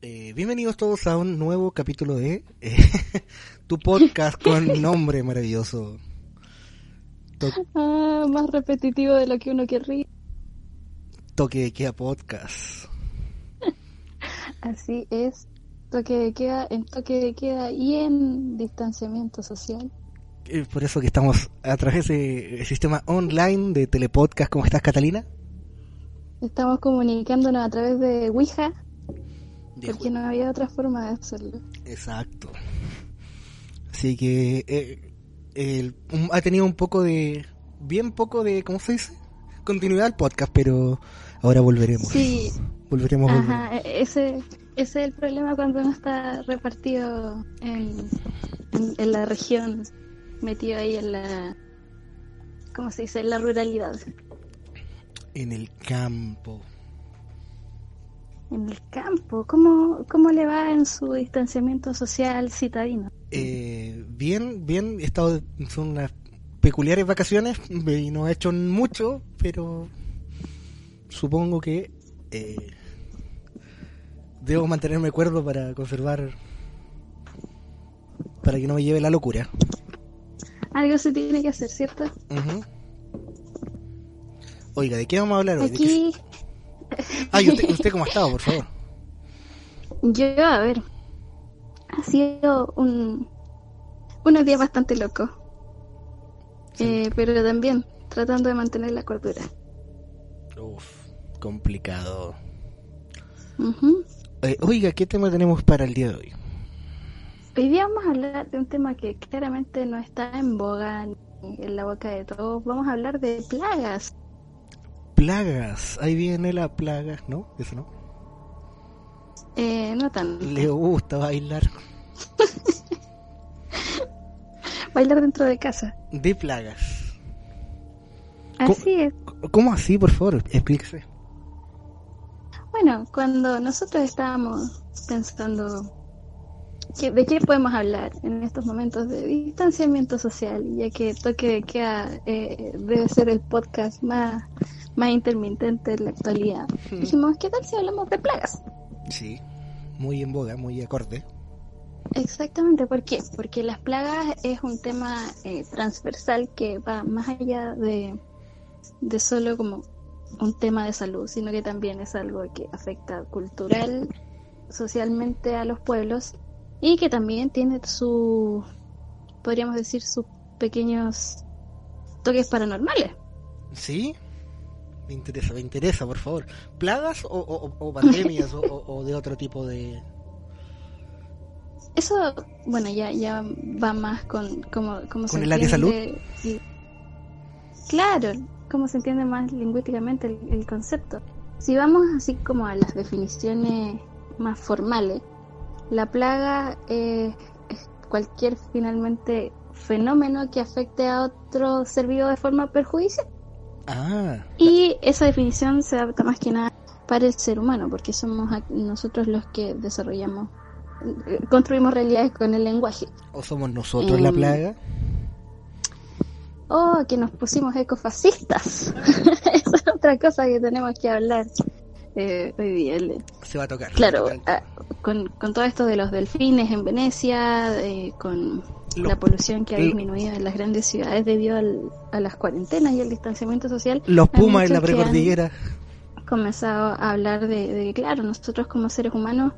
Eh, bienvenidos todos a un nuevo capítulo de eh, tu podcast con nombre maravilloso. To ah, más repetitivo de lo que uno querría. Toque de queda podcast. Así es. Toque de queda, en toque de queda y en distanciamiento social. Eh, por eso que estamos a través del sistema online de Telepodcast. ¿Cómo estás, Catalina? Estamos comunicándonos a través de Ouija, porque no había otra forma de hacerlo. Exacto. Así que eh, ha tenido un poco de, bien poco de, ¿cómo se dice? Continuidad al podcast, pero ahora volveremos. Sí. Volveremos. Ajá, e-, ese, ese es el problema cuando uno está repartido en, en la región, metido ahí en la, ¿cómo se dice? En la ruralidad en el campo. En el campo, ¿cómo, cómo le va en su distanciamiento social citadino? Eh, bien, bien, he estado, son unas peculiares vacaciones y no he hecho mucho, pero supongo que eh, debo mantenerme cuerdo para conservar, para que no me lleve la locura. Algo se tiene que hacer, ¿cierto? Oiga, ¿de qué vamos a hablar hoy? Aquí... Ah, ¿y usted, cómo ha estado, por favor? Yo, a ver, ha sido un, unos días bastante locos, eh, pero también tratando de mantener la cordura. Uf, complicado. Eh, oiga, ¿qué tema tenemos para el día de hoy? Hoy día vamos a hablar de un tema que claramente no está en boga en la boca de todos. Vamos a hablar de plagas plagas. Ahí viene la plaga, ¿no? Eso no. Eh, no tan. Le gusta bailar. bailar dentro de casa. De plagas. Así es. ¿Cómo así, por favor? Explíquese. Bueno, cuando nosotros estábamos pensando de qué podemos hablar en estos momentos de distanciamiento social, ya que toque de queda eh, debe ser el podcast más más intermitente en la actualidad. Dijimos, ¿qué tal si hablamos de plagas? Sí, muy en boga, muy acorde. Exactamente, ¿por qué? Porque las plagas es un tema eh, transversal que va más allá de, de solo como un tema de salud, sino que también es algo que afecta cultural, socialmente a los pueblos y que también tiene su, podríamos decir, sus pequeños toques paranormales. Sí, me interesa, me interesa, por favor. ¿Plagas o, pandemias o, de otro tipo de...? Eso, bueno, ya, ya va más con cómo, cómo ¿Con el área de salud? Claro, cómo se entiende más lingüísticamente el, concepto. Si vamos así como a las definiciones más formales, la plaga es cualquier finalmente fenómeno que afecte a otro ser vivo de forma perjudicial. Ah. Y esa definición se adapta más que nada para el ser humano, porque somos nosotros los que desarrollamos, construimos realidades con el lenguaje. ¿O somos nosotros la em, plaga? Oh, que nos pusimos ecofascistas. Esa es otra cosa que tenemos que hablar eh, hoy día. Se va a tocar. Claro, ah, con, con todo esto de los delfines en Venecia, eh, con la polución que ha disminuido en las grandes ciudades debido a las cuarentenas y al distanciamiento social. Los pumas en la precordillera. Comenzado a hablar de, que, claro, nosotros como seres humanos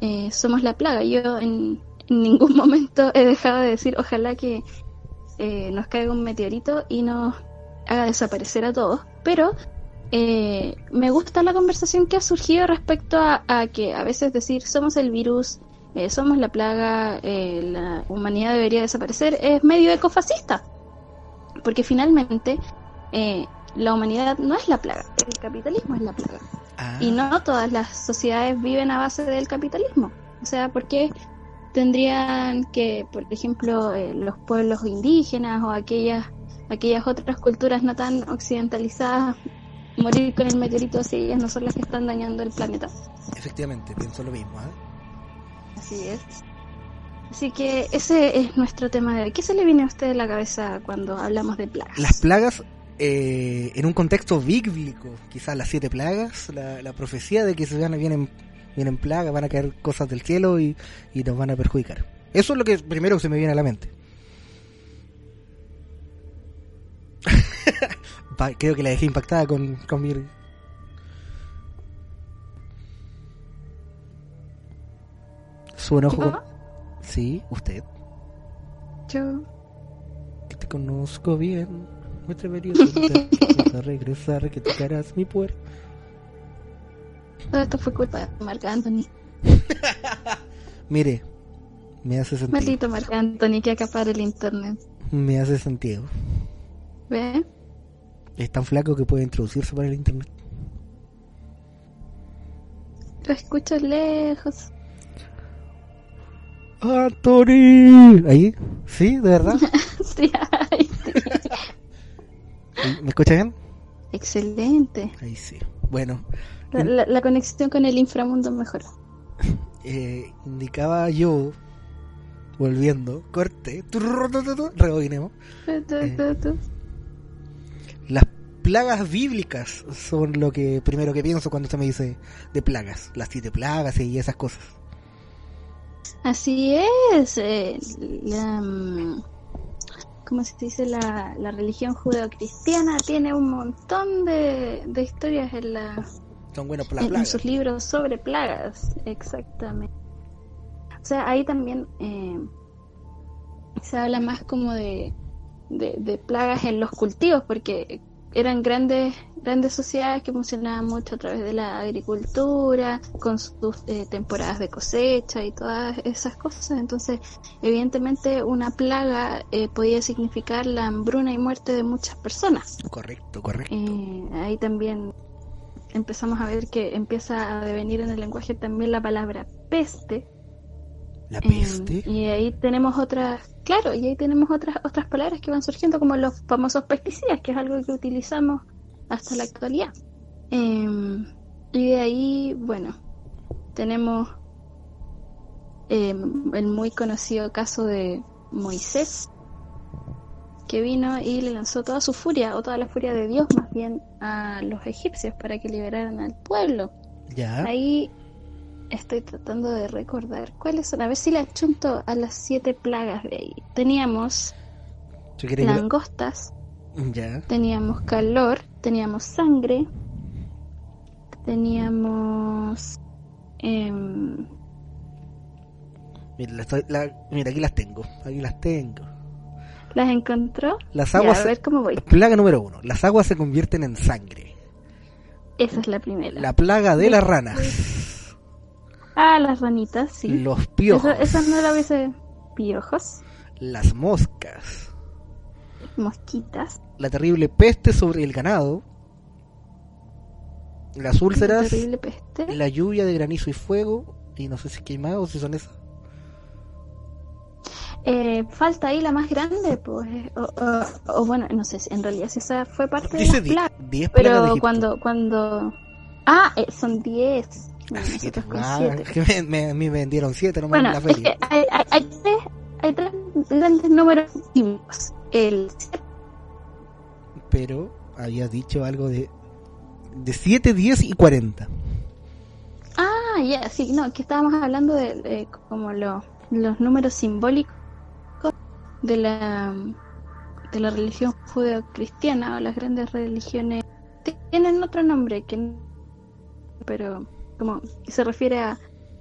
eh, somos la plaga. Yo en, ningún momento he dejado de decir, ojalá que eh, nos caiga un meteorito y nos haga desaparecer a todos. Pero eh, me gusta la conversación que ha surgido respecto a, a, que a veces decir somos el virus, eh, somos la plaga, eh, la humanidad debería desaparecer, es medio ecofascista. Porque finalmente eh, la humanidad no es la plaga, el capitalismo es la plaga. Y no ah. todas las sociedades viven a base del capitalismo. O sea, ¿por qué tendrían que, por ejemplo, los pueblos indígenas o aquellas, aquellas otras culturas no tan occidentalizadas morir con el meteorito si ellas no son las que están dañando el planeta? Efectivamente, pienso lo mismo. Así es. Así que ese es nuestro tema de hoy. ¿Qué se le viene a usted a la cabeza cuando hablamos de plagas? Las plagas eh, en un contexto bíblico, quizás las siete plagas, la, profecía de que se vienen Vienen plagas, van a caer cosas del cielo y, y nos van a perjudicar. Eso es lo que primero se me viene a la mente. Creo que la dejé impactada con, con mi... Su enojo. Sí, usted. Yo. Que te conozco bien. Me atrevería a regresar, que tocarás mi puerta. Todo esto fue culpa de Marc Anthony. Mire, me hace sentido. Maldito Marc Anthony que acapara el internet. Me hace sentido. ¿Ve? Es tan flaco que puede introducirse por el internet. Lo escucho lejos. ¡Anthony! ¿Ahí? ¿Sí? ¿De verdad? Sí. ¿Me escucha bien? Excelente. Ahí sí. Bueno, La, la- la conexión con el inframundo mejoró. eh, indicaba yo, volviendo, corte, rebobinemos. Tu. Las plagas bíblicas son lo que primero que pienso cuando se me dice de plagas. Las siete plagas y esas cosas. Así es. eh, la, mm, ¿Cómo se dice? La, la religión judeocristiana tiene un montón de, de historias en, la, Son buenos para las en, sus libros sobre plagas. Exactamente. O sea, ahí también eh, se habla más como de, de, de plagas en los cultivos, porque eran grandes grandes sociedades que funcionaban mucho a través de la agricultura, con sus eh, temporadas de cosecha y todas esas cosas. Entonces, evidentemente, una plaga eh, podía significar la hambruna y muerte de muchas personas. Correcto, correcto. Eh, ahí también empezamos a ver que empieza a devenir en el lenguaje también la palabra peste. La Eh, peste. y ahí tenemos otras, claro, y ahí tenemos otras otras palabras que van surgiendo como los famosos pesticidas, que es algo que utilizamos hasta la actualidad. Eh, y de ahí, bueno, tenemos eh, el muy conocido caso de Moisés, que vino y le lanzó toda su furia, o toda la furia de Dios más bien, a los egipcios para que liberaran al pueblo. Ya. Ahí estoy tratando de recordar cuáles son. A ver si le achunto a las siete plagas de ahí. Teníamos ¿Tú quieres que lo- langostas, Ya. teníamos calor, teníamos sangre, teníamos. em, Mira, la estoy- la- mira, aquí las tengo. Aquí las tengo. ¿Las encontró? Las Ya, aguas. a ver cómo voy. Plaga número uno. Las aguas se convierten en sangre. Esa es la primera. La plaga de las ranas. Ah, las ranitas, sí. Los piojos. Esa, esa no la hubiese. Piojos, Las moscas. mosquitas, La terrible peste sobre el ganado. Las úlceras. terrible peste. La lluvia de granizo y fuego. Y no sé si o si son esas. Eh, falta ahí la más grande, pues. eh, O, o- o bueno, no sé, si en realidad si esa fue parte de Dice las plagas. 10 plagas de Pero cuando, cuando. Ah, eh, son 10. Nosotros siete. con siete. que me, me- a mí me vendieron 7 nomás Bueno, en la es que hay, hay, hay tres, hay tres grandes números bíblicos. El Pero había dicho algo de. De 7, 10 y 40. Ah, ya, sí, no, que estábamos hablando de, de como lo- los números simbólicos de la de la religión judeocristiana o las grandes religiones tienen otro nombre que no- pero como se refiere a,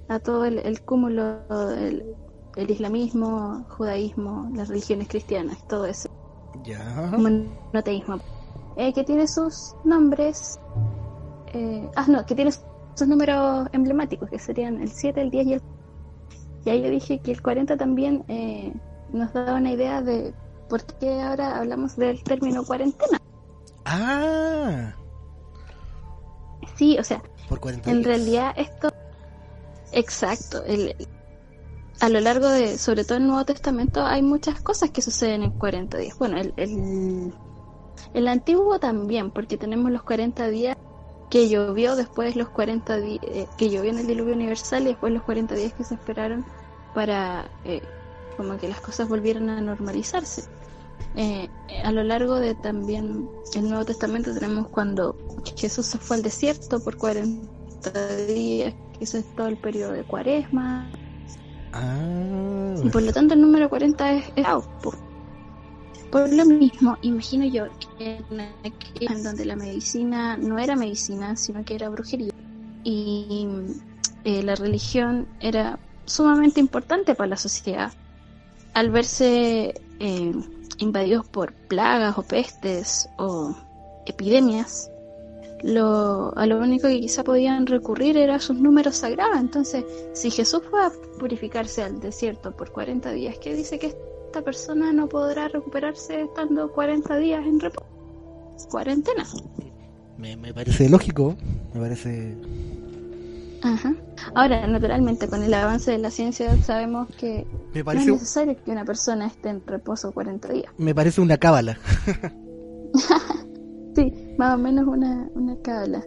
a todo el, el cúmulo del el islamismo, judaísmo, las religiones cristianas, todo eso, Ya. monoteísmo, eh, que tiene sus nombres, eh, ah no, que tiene sus números emblemáticos, que serían el 7, el 10 y el... Y ahí yo dije que el 40 también eh, nos da una idea de por qué ahora hablamos del término cuarentena. Ah. Sí, o sea, Por 40 en realidad esto... Exacto, el, a lo largo de, sobre todo en el Nuevo Testamento, hay muchas cosas que suceden en 40 días. Bueno, el, el, el antiguo también, porque tenemos los 40 días que llovió, después los 40 días que llovió en el diluvio universal y después los 40 días que se esperaron para eh, como que las cosas volvieran a normalizarse. Eh, a lo largo de también el Nuevo Testamento tenemos cuando Jesús se fue al desierto por 40 días, eso es todo el periodo de cuaresma. Ah, Y por lo tanto el número 40 es, es Aupo. Por lo mismo, imagino yo que en, en donde la medicina no era medicina, sino que era brujería, y eh, la religión era sumamente importante para la sociedad, al verse eh, invadidos por plagas o pestes o epidemias, lo, a lo único que quizá podían recurrir era sus números sagrados. Entonces, si Jesús fue a purificarse al desierto por 40 días, ¿qué dice que esta persona no podrá recuperarse estando 40 días en reposo? Cuarentena. me parece lógico, me parece... Ajá. Ahora, naturalmente, con el avance de la ciencia sabemos que Me no es necesario que una persona esté en reposo 40 días. me parece una cábala. Sí, más o menos una, una cábala.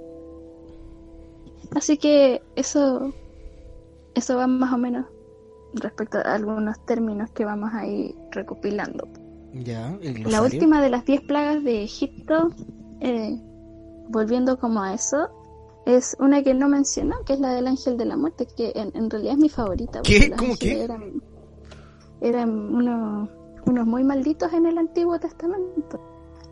Así que eso, eso va más o menos respecto a algunos términos que vamos a ir recopilando. Ya, el La última de las 10 plagas de Egipto, eh, volviendo como a eso, es una que no mencionó, que es la del ángel de la muerte, que en, en realidad es mi favorita. ¿Qué? los ¿Cómo qué? Eran, eran unos, unos muy malditos en el Antiguo Testamento.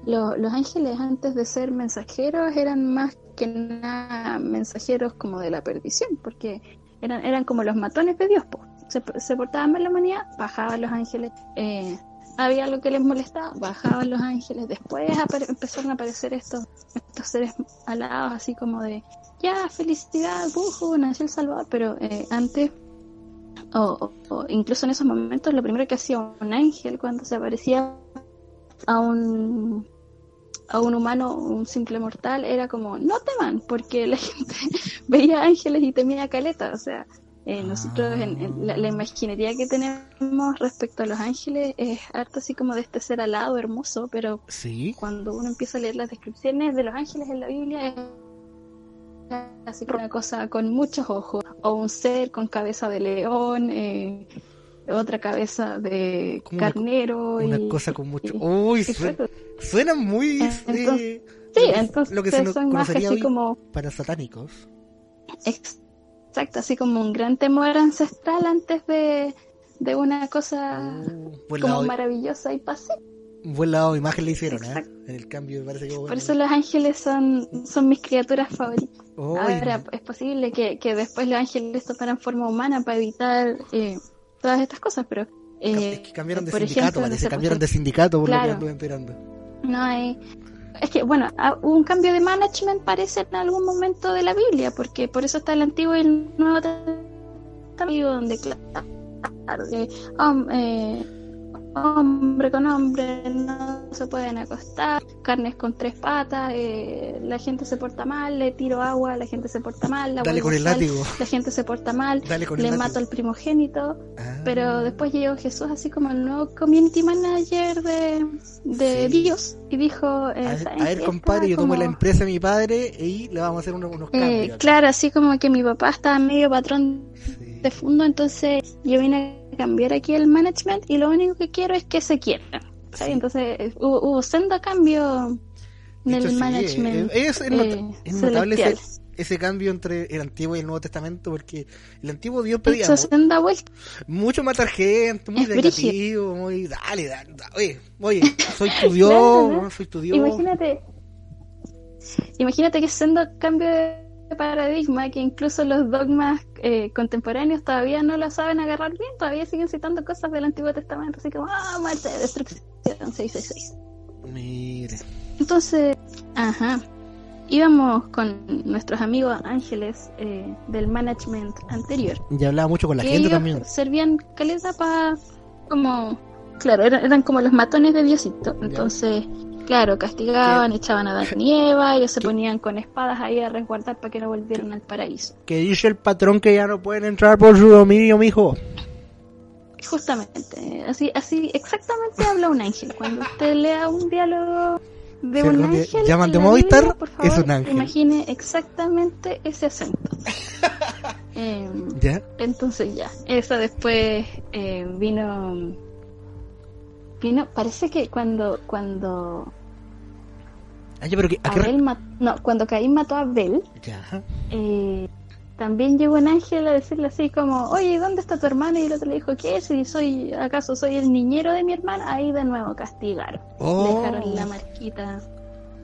Lo- los ángeles antes de ser mensajeros eran más que nada mensajeros como de la perdición, porque eran, eran como los matones de Dios. po. Se, se portaban mal la humanidad, bajaban los ángeles. eh, había algo que les molestaba, bajaban los ángeles. Después empezaron a aparecer estos, estos seres alados, así como de, ya, felicidad, bujo, nació el Salvador. Pero eh, antes, o, o- o incluso en esos momentos, lo primero que hacía un ángel cuando se aparecía a un a un humano, un simple mortal, era como, no teman, porque la gente veía ángeles y temía caleta, o sea, eh, nosotros en, en la, la imaginería que tenemos respecto a los ángeles es harto así como de este ser alado, hermoso, pero Sí, cuando uno empieza a leer las descripciones de los ángeles en la Biblia es así como una cosa con muchos ojos, o un ser con cabeza de león, eh, otra cabeza de Como carnero. una y- cosa con mucho... y- Uy, suena, muy... Entonces- eh, Sí, entonces lo que se nos son más así como para satánicos. Ex- Exacto, así como un gran temor ancestral antes de, de una cosa Oh, buen, como lado, maravillosa y pacífica. Buen lado de imagen le hicieron, ¿eh? En el cambio me parece que... Por eso los ángeles son, son mis criaturas favoritas. Ahora, es posible que, que después los ángeles tomaran forma humana para evitar eh, todas estas cosas, pero... eh, es que cambiaron de sindicato, ejemplo, parece. cambiaron de sindicato por lo Claro. que anduve enterando. No hay... Es que, bueno, ah, hubo un cambio de management parece en algún momento de la Biblia, porque por eso está el Antiguo y el Nuevo Testamento, donde, claro, que hom- eh, hombre con hombre no se pueden acostar, carnes con tres patas, eh, la gente se porta mal, le tiro agua, la gente se porta mal, la Dale con el látigo. la gente se porta mal, Dale con el le látigo. mato al primogénito, Ah. pero después llegó Jesús así como el nuevo community manager de, de Sí. Dios y dijo, eh, A ver, ¿saben a ver, compadre, yo Estaba tomo la como- empresa de mi padre y le vamos a hacer unos, unos eh, cambios. claro, así como que mi papá estaba medio patrón Sí. de fondo, entonces yo vine a cambiar aquí el management y lo único que quiero es que se quieran. ¿sabes? Sí. Entonces hubo, hubo sendo cambio en el sí, management. eh, es, es not- eh, es notable ese, ese cambio entre el Antiguo y el Nuevo Testamento, porque el Antiguo Dios pedía mu- mucho matar gente, muy negativo, muy dale, dale, dale, oye, oye, soy tu Dios, Claro, ¿no? soy tu Dios. Imagínate, imagínate que siendo cambio de paradigma, que incluso los dogmas eh, contemporáneos todavía no lo saben agarrar bien, todavía siguen citando cosas del Antiguo Testamento, así como, ah, muerte, destrucción, 666. Mire, Entonces, ajá, íbamos con nuestros amigos ángeles eh, del management anterior, ya hablaba mucho con la gente también. servían caleta para, como, claro, eran, eran como los matones de Diosito, Ya. entonces... Claro, castigaban, ¿Qué? echaban a Adán y Eva, ellos se ponían con espadas ahí a resguardar para que no volvieran al paraíso. Que dice el patrón que ya no pueden entrar por su dominio, mijo. Justamente, así, así exactamente habla un ángel. Cuando usted lea un diálogo de un ángel, llaman de Movistar, Biblia, por favor, es un ángel. Imagine exactamente ese acento. Em, ¿Ya? entonces ya, eso después eh, vino, vino, parece que cuando, cuando pero que, ¿a qué no, cuando Caín mató a Abel, Ya. eh, también llegó un ángel a decirle así como, oye, ¿dónde está tu hermano? Y el otro le dijo, ¿qué? Si soy, ¿acaso soy el niñero de mi hermana? Ahí de nuevo castigaron. Oh. Dejaron la marquita.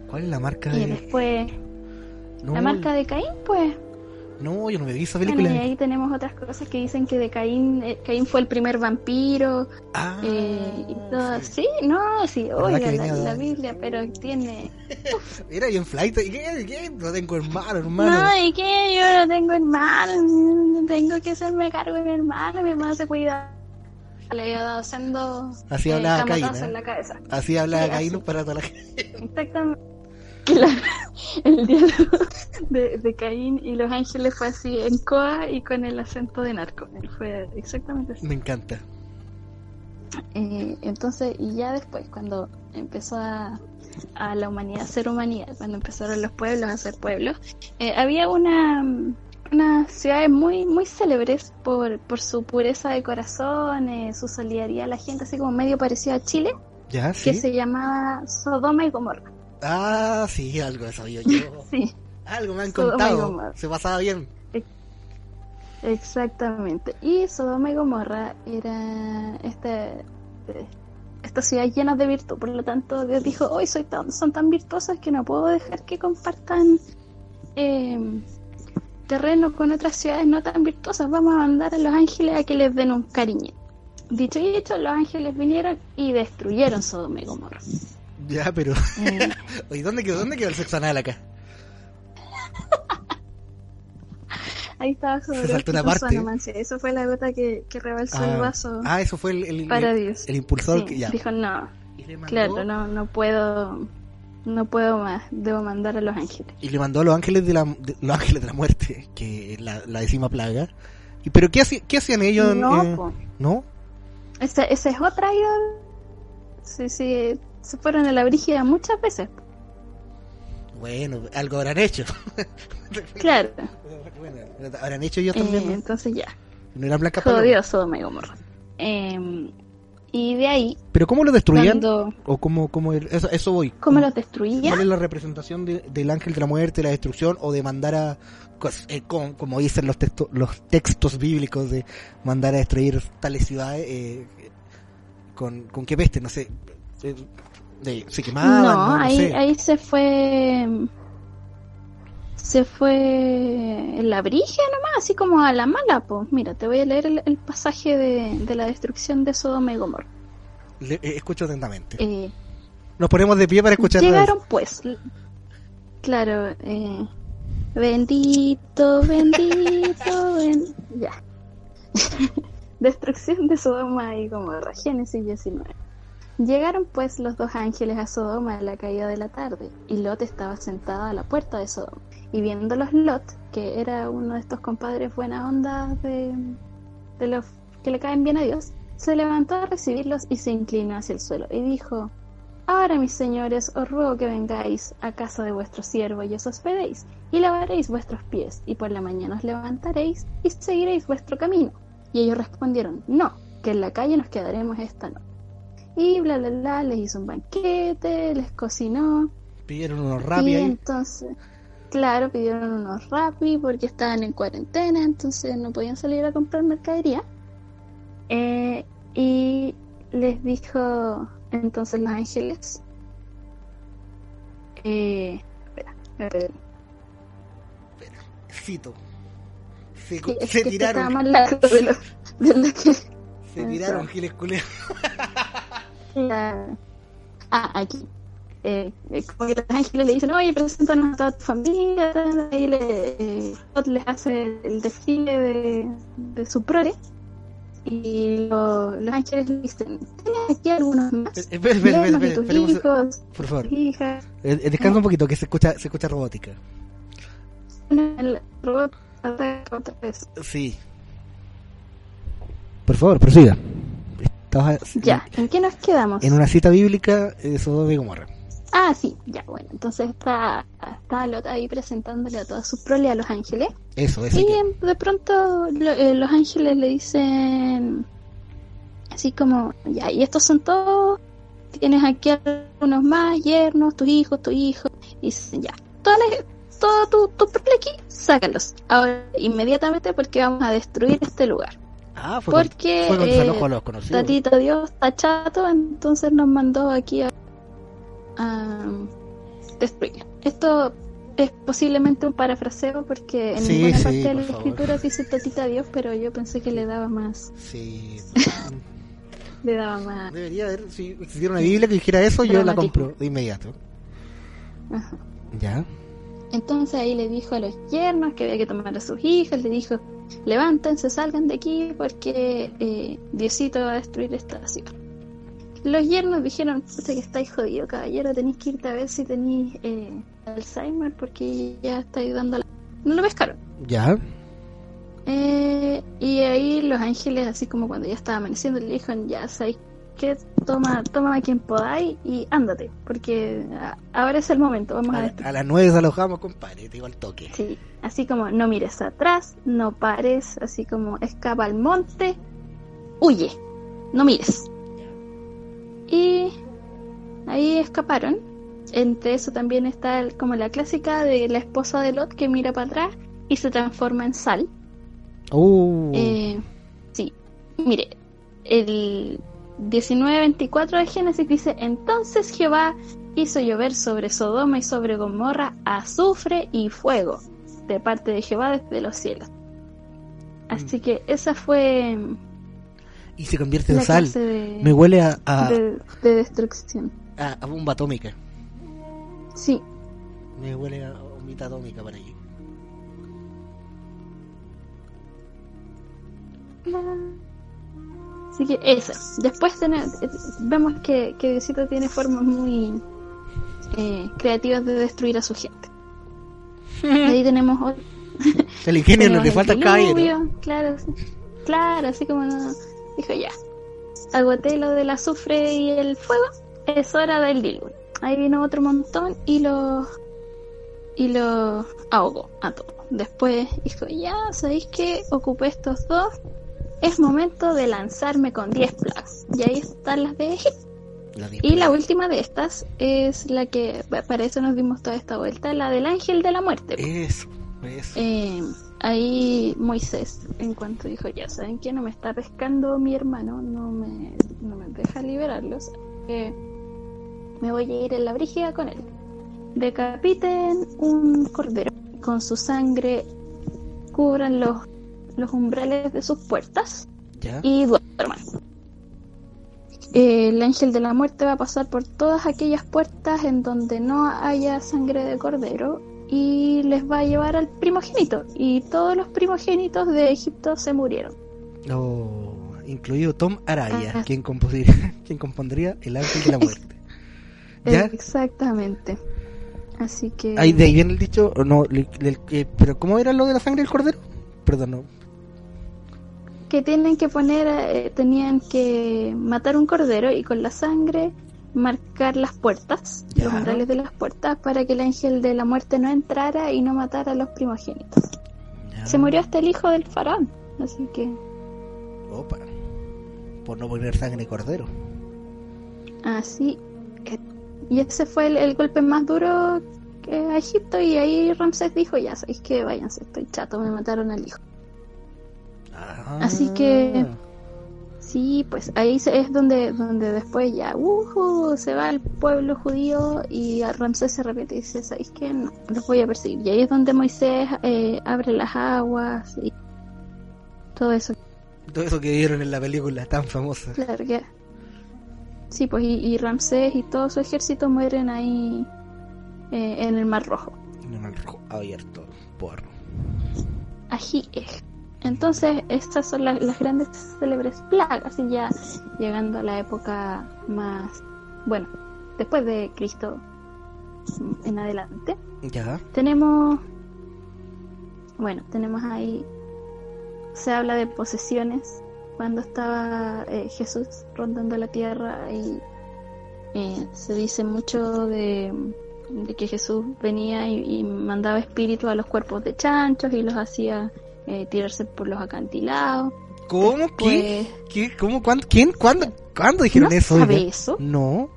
¿Cuál es la marca Y de.? después, No, la marca de Caín, pues. No, yo no me vi esa Bueno, película. y ahí tenemos otras cosas que dicen que de Caín, eh, Caín fue el primer vampiro. Ah, eh, y todo. sí. Sí, no, sí, ¿Verdad oiga, la, de- la Biblia, pero tiene. Mira, y en flight. ¿y ¿Qué? ¿Qué? No tengo hermano, hermano. No, ¿y qué? Yo no tengo hermano, tengo que hacerme cargo de mi hermano, mi hermano se cuida. Le había dado haciendo Así hablaba Caín, camotazos ¿eh? en la cabeza. Así hablaba Sí, Caín así. para toda la gente. Exactamente. Claro, el diálogo de, de Caín y los ángeles fue así en coa y con el acento de narco. Fue exactamente así. Me encanta. Eh, entonces, y ya después, cuando empezó a, a la humanidad a ser humanidad, cuando empezaron los pueblos a ser pueblos, eh, había una unas ciudades muy muy célebres por, por su pureza de corazón, eh, su solidaridad a la gente, así como medio parecido a Chile, ¿Ya? que se llamaba Sodoma y Gomorra. Ah, sí, algo de sabía yo. Sí, Algo me han Sodoma contado. Se pasaba bien. exactamente. Y Sodoma y Gomorra era eh, esta ciudad llena de virtud. Por lo tanto, Dios dijo, hoy soy tan, son tan virtuosas que no puedo dejar que compartan eh, terreno con otras ciudades no tan virtuosas. Vamos a mandar a los ángeles a que les den un cariño. Dicho y hecho, los ángeles vinieron y destruyeron Sodoma y Gomorra. Ya, pero. Eh, Oye, ¿dónde quedó, ¿dónde quedó el sexo anal acá? ahí estaba Se saltó una parte. Eso fue la gota que, que rebalsó el Ah, vaso ah, eso fue el, el, para el, Dios. el impulsor. Sí, que, ya. Dijo, no, Claro, no, no puedo, no puedo más, debo mandar a los ángeles. y le mandó a los ángeles de la, de- los ángeles de la muerte, que es la, la décima plaga. Y, ¿Pero qué, hacía- qué hacían ellos? no, eh. ¿No? esa, esa es otra idea. Sí, sí, se fueron a la brígida muchas veces. Bueno, algo habrán hecho. Claro, Bueno, habrán hecho eh, también. ¿no? entonces ya, No eran palomas. jodió Sodoma y Gomorra. Eh, y de ahí, ¿Pero cómo lo destruían? cuando, ¿O cómo, cómo el- eso, eso voy? ¿cómo los destruía? ¿Cuál es la representación de- del ángel de la muerte, la destrucción o de mandar a, eh, con- como dicen los, textos los textos bíblicos, de mandar a destruir tales ciudades eh, con, con qué peste? No sé. De- se quemaban, No, no, No ahí, sé. ahí se fue, se fue la brigia nomás, así como a la mala, pues. Mira, te voy a leer el, el pasaje de, de la destrucción de Sodoma y Gomorra. Le- eh, escucho atentamente. Eh, Nos ponemos de pie para escuchar. Llegaron pues, claro, eh, bendito, bendito, ben- ya. Destrucción de Sodoma y Gomorra, Génesis 19. Llegaron pues los dos ángeles a Sodoma a la caída de la tarde, y Lot estaba sentado a la puerta de Sodoma. Y viéndolos Lot, que era uno de estos compadres buena onda de, de los que le caen bien a Dios, se levantó a recibirlos y se inclinó hacia el suelo, y dijo, Ahora, mis señores, os ruego que vengáis a casa de vuestro siervo y os hospedéis, y lavaréis vuestros pies, y por la mañana os levantaréis y seguiréis vuestro camino. Y ellos respondieron, no, que en la calle nos quedaremos esta noche. Y bla bla bla, les hizo un banquete, les cocinó, Pidieron unos y ahí. entonces, claro, pidieron unos rapi porque estaban en cuarentena, entonces no podían salir a comprar mercadería. Eh, y les dijo entonces los ángeles. Eh, espera, espera, Cito. Se, Sí, se tiraron. más largo de lo, de lo que. Se tiraron giles culeros. La- Ah, aquí. Eh, eh, como que los ángeles le dicen, oye, preséntanos a toda tu familia. Y le, eh, les hace el desfile de, de su prole. Y lo- los ángeles le dicen, ¿tienes aquí algunos más? Espera, espera, espera, espera, tus hijos, por favor. hijas. Eh, eh, Descansa un poquito, que se escucha, se escucha robótica. El robot ataca otra vez. Sí. Por favor, prosiga. Ya, ¿en qué nos quedamos? en una cita bíblica de Sodoma y Gomorra. Ah, sí, ya, bueno. Entonces está, está Lot ahí presentándole a toda su prole a los ángeles. Eso, eso. Y que- de pronto lo- eh, los ángeles le dicen así como, ya, y estos son todos, tienes aquí algunos más, yernos, tus hijos, tu hijo, y dicen, ya, toda la- todo tu, tu prole aquí sácalos ahora inmediatamente porque vamos a destruir este lugar. Ah, fue, con- Porque fue eh, los conocidos. Tatito Dios está chato, entonces nos mandó aquí a, a destruirlo. Esto es posiblemente un parafraseo porque en Sí, ninguna sí, parte de la favor. escritura dice Tatita Dios, pero yo pensé que le daba más, Sí. le daba más. Debería haber, si existiera una Biblia que dijera eso, yo la compro de inmediato. Ajá. ¿Ya? Entonces ahí le dijo a los yernos que había que tomar a sus hijas, le dijo, levántense, salgan de aquí porque eh, Diosito va a destruir esta ciudad. Los yernos dijeron, puta que estáis jodido, caballero, tenéis que irte a ver si tenéis eh, Alzheimer porque ya estáis dando la... No lo pescaron. ¿Ya? Eh, y ahí los ángeles, así como cuando ya estaba amaneciendo, le dijeron, ya sabéis que toma, toma a quien podáis y ándate, porque ah, ahora es el momento, vamos a A, a las nueve desalojamos, compadre, te digo al toque. Sí, así como no mires atrás, no pares, así como escapa al monte, huye, no mires. Y ahí escaparon. Entre eso también está el- como la clásica de la esposa de Lot que mira para atrás y se transforma en sal. Uh, Eh, sí, mire, el 19.24 de Génesis dice, entonces Jehová hizo llover sobre Sodoma y sobre Gomorra azufre y fuego de parte de Jehová desde los cielos. Así que esa fue y se convierte en sal. de, Me huele a, a, de- de destrucción. a- a bomba atómica. Sí, Me huele a bombita atómica para allí. Así que esa. Después tene- vemos que, que Diosito tiene formas muy eh, creativas de destruir a su gente. Y ahí tenemos otro El ingenio no Tenemos le falta diluvio, Claro, sí. claro, así como no- dijo ya. Agoté lo del azufre y el fuego, es hora del diluvio. Ahí vino otro montón y lo y lo ahogó a todos. Después dijo, ya, ¿sabéis qué? Ocupé estos dos. Es momento de lanzarme con 10 plagas. Y ahí están las de Egipto. La Y la última de estas es la que, para eso nos dimos toda esta vuelta, la del ángel de la muerte. Eso, eso. Eh, ahí Moisés, en cuanto dijo, ya saben que no me está pescando mi hermano, no me, no me deja liberarlos, que me voy a ir en la brígida con él. Decapiten un cordero, con su sangre cubran los, los umbrales de sus puertas ¿Ya? y duerman. El ángel de la muerte va a pasar por todas aquellas puertas en donde no haya sangre de cordero y les va a llevar al primogénito. Y todos los primogénitos de Egipto se murieron. Oh, incluido Tom Araya, Ajá. quien, compondría, quien compondría El Ángel de la Muerte. ¿Ya? Exactamente. Así que... Ahí de ahí viene el dicho, no, le- le- eh, pero ¿cómo era lo de la sangre del cordero? Perdón, no. Que tienen que poner, eh, tenían que matar un cordero y con la sangre marcar las puertas, Ya. los umbrales de las puertas, para que el ángel de la muerte no entrara y no matara a los primogénitos. Ya. Se murió hasta el hijo del faraón, así que Opa. Por no poner sangre de cordero. así. eh, Y ese fue el, el golpe más duro que a Egipto y ahí Ramsés dijo, ya sabéis que váyanse, estoy chato, me mataron al hijo. Ah. Así que- Sí, pues ahí es donde, donde después ya ujú, se va el pueblo judío y a Ramsés se repite y dice, ¿sabéis qué? No, los voy a perseguir. Y ahí es donde Moisés eh, abre las aguas y todo eso. Todo eso que vieron en la película tan famosa. Claro que... Sí, pues y, y Ramsés y todo su ejército mueren ahí eh, en el Mar Rojo. En el mar rojo abierto. Por. Ají es. Entonces, estas son las, las grandes célebres plagas y ya llegando a la época más, bueno, después de Cristo en adelante, Ya. tenemos, bueno, tenemos ahí, se habla de posesiones cuando estaba eh, Jesús rondando la tierra y eh, se dice mucho de, de que Jesús venía y, y mandaba espíritus a los cuerpos de chanchos y los hacía eh, tirarse por los acantilados. ¿Cómo? ¿Qué? ¿Qué? ¿Cómo? ¿Cuándo? ¿Quién? ¿Cuándo? ¿Cuándo dijeron ¿No eso? sabe eso? No.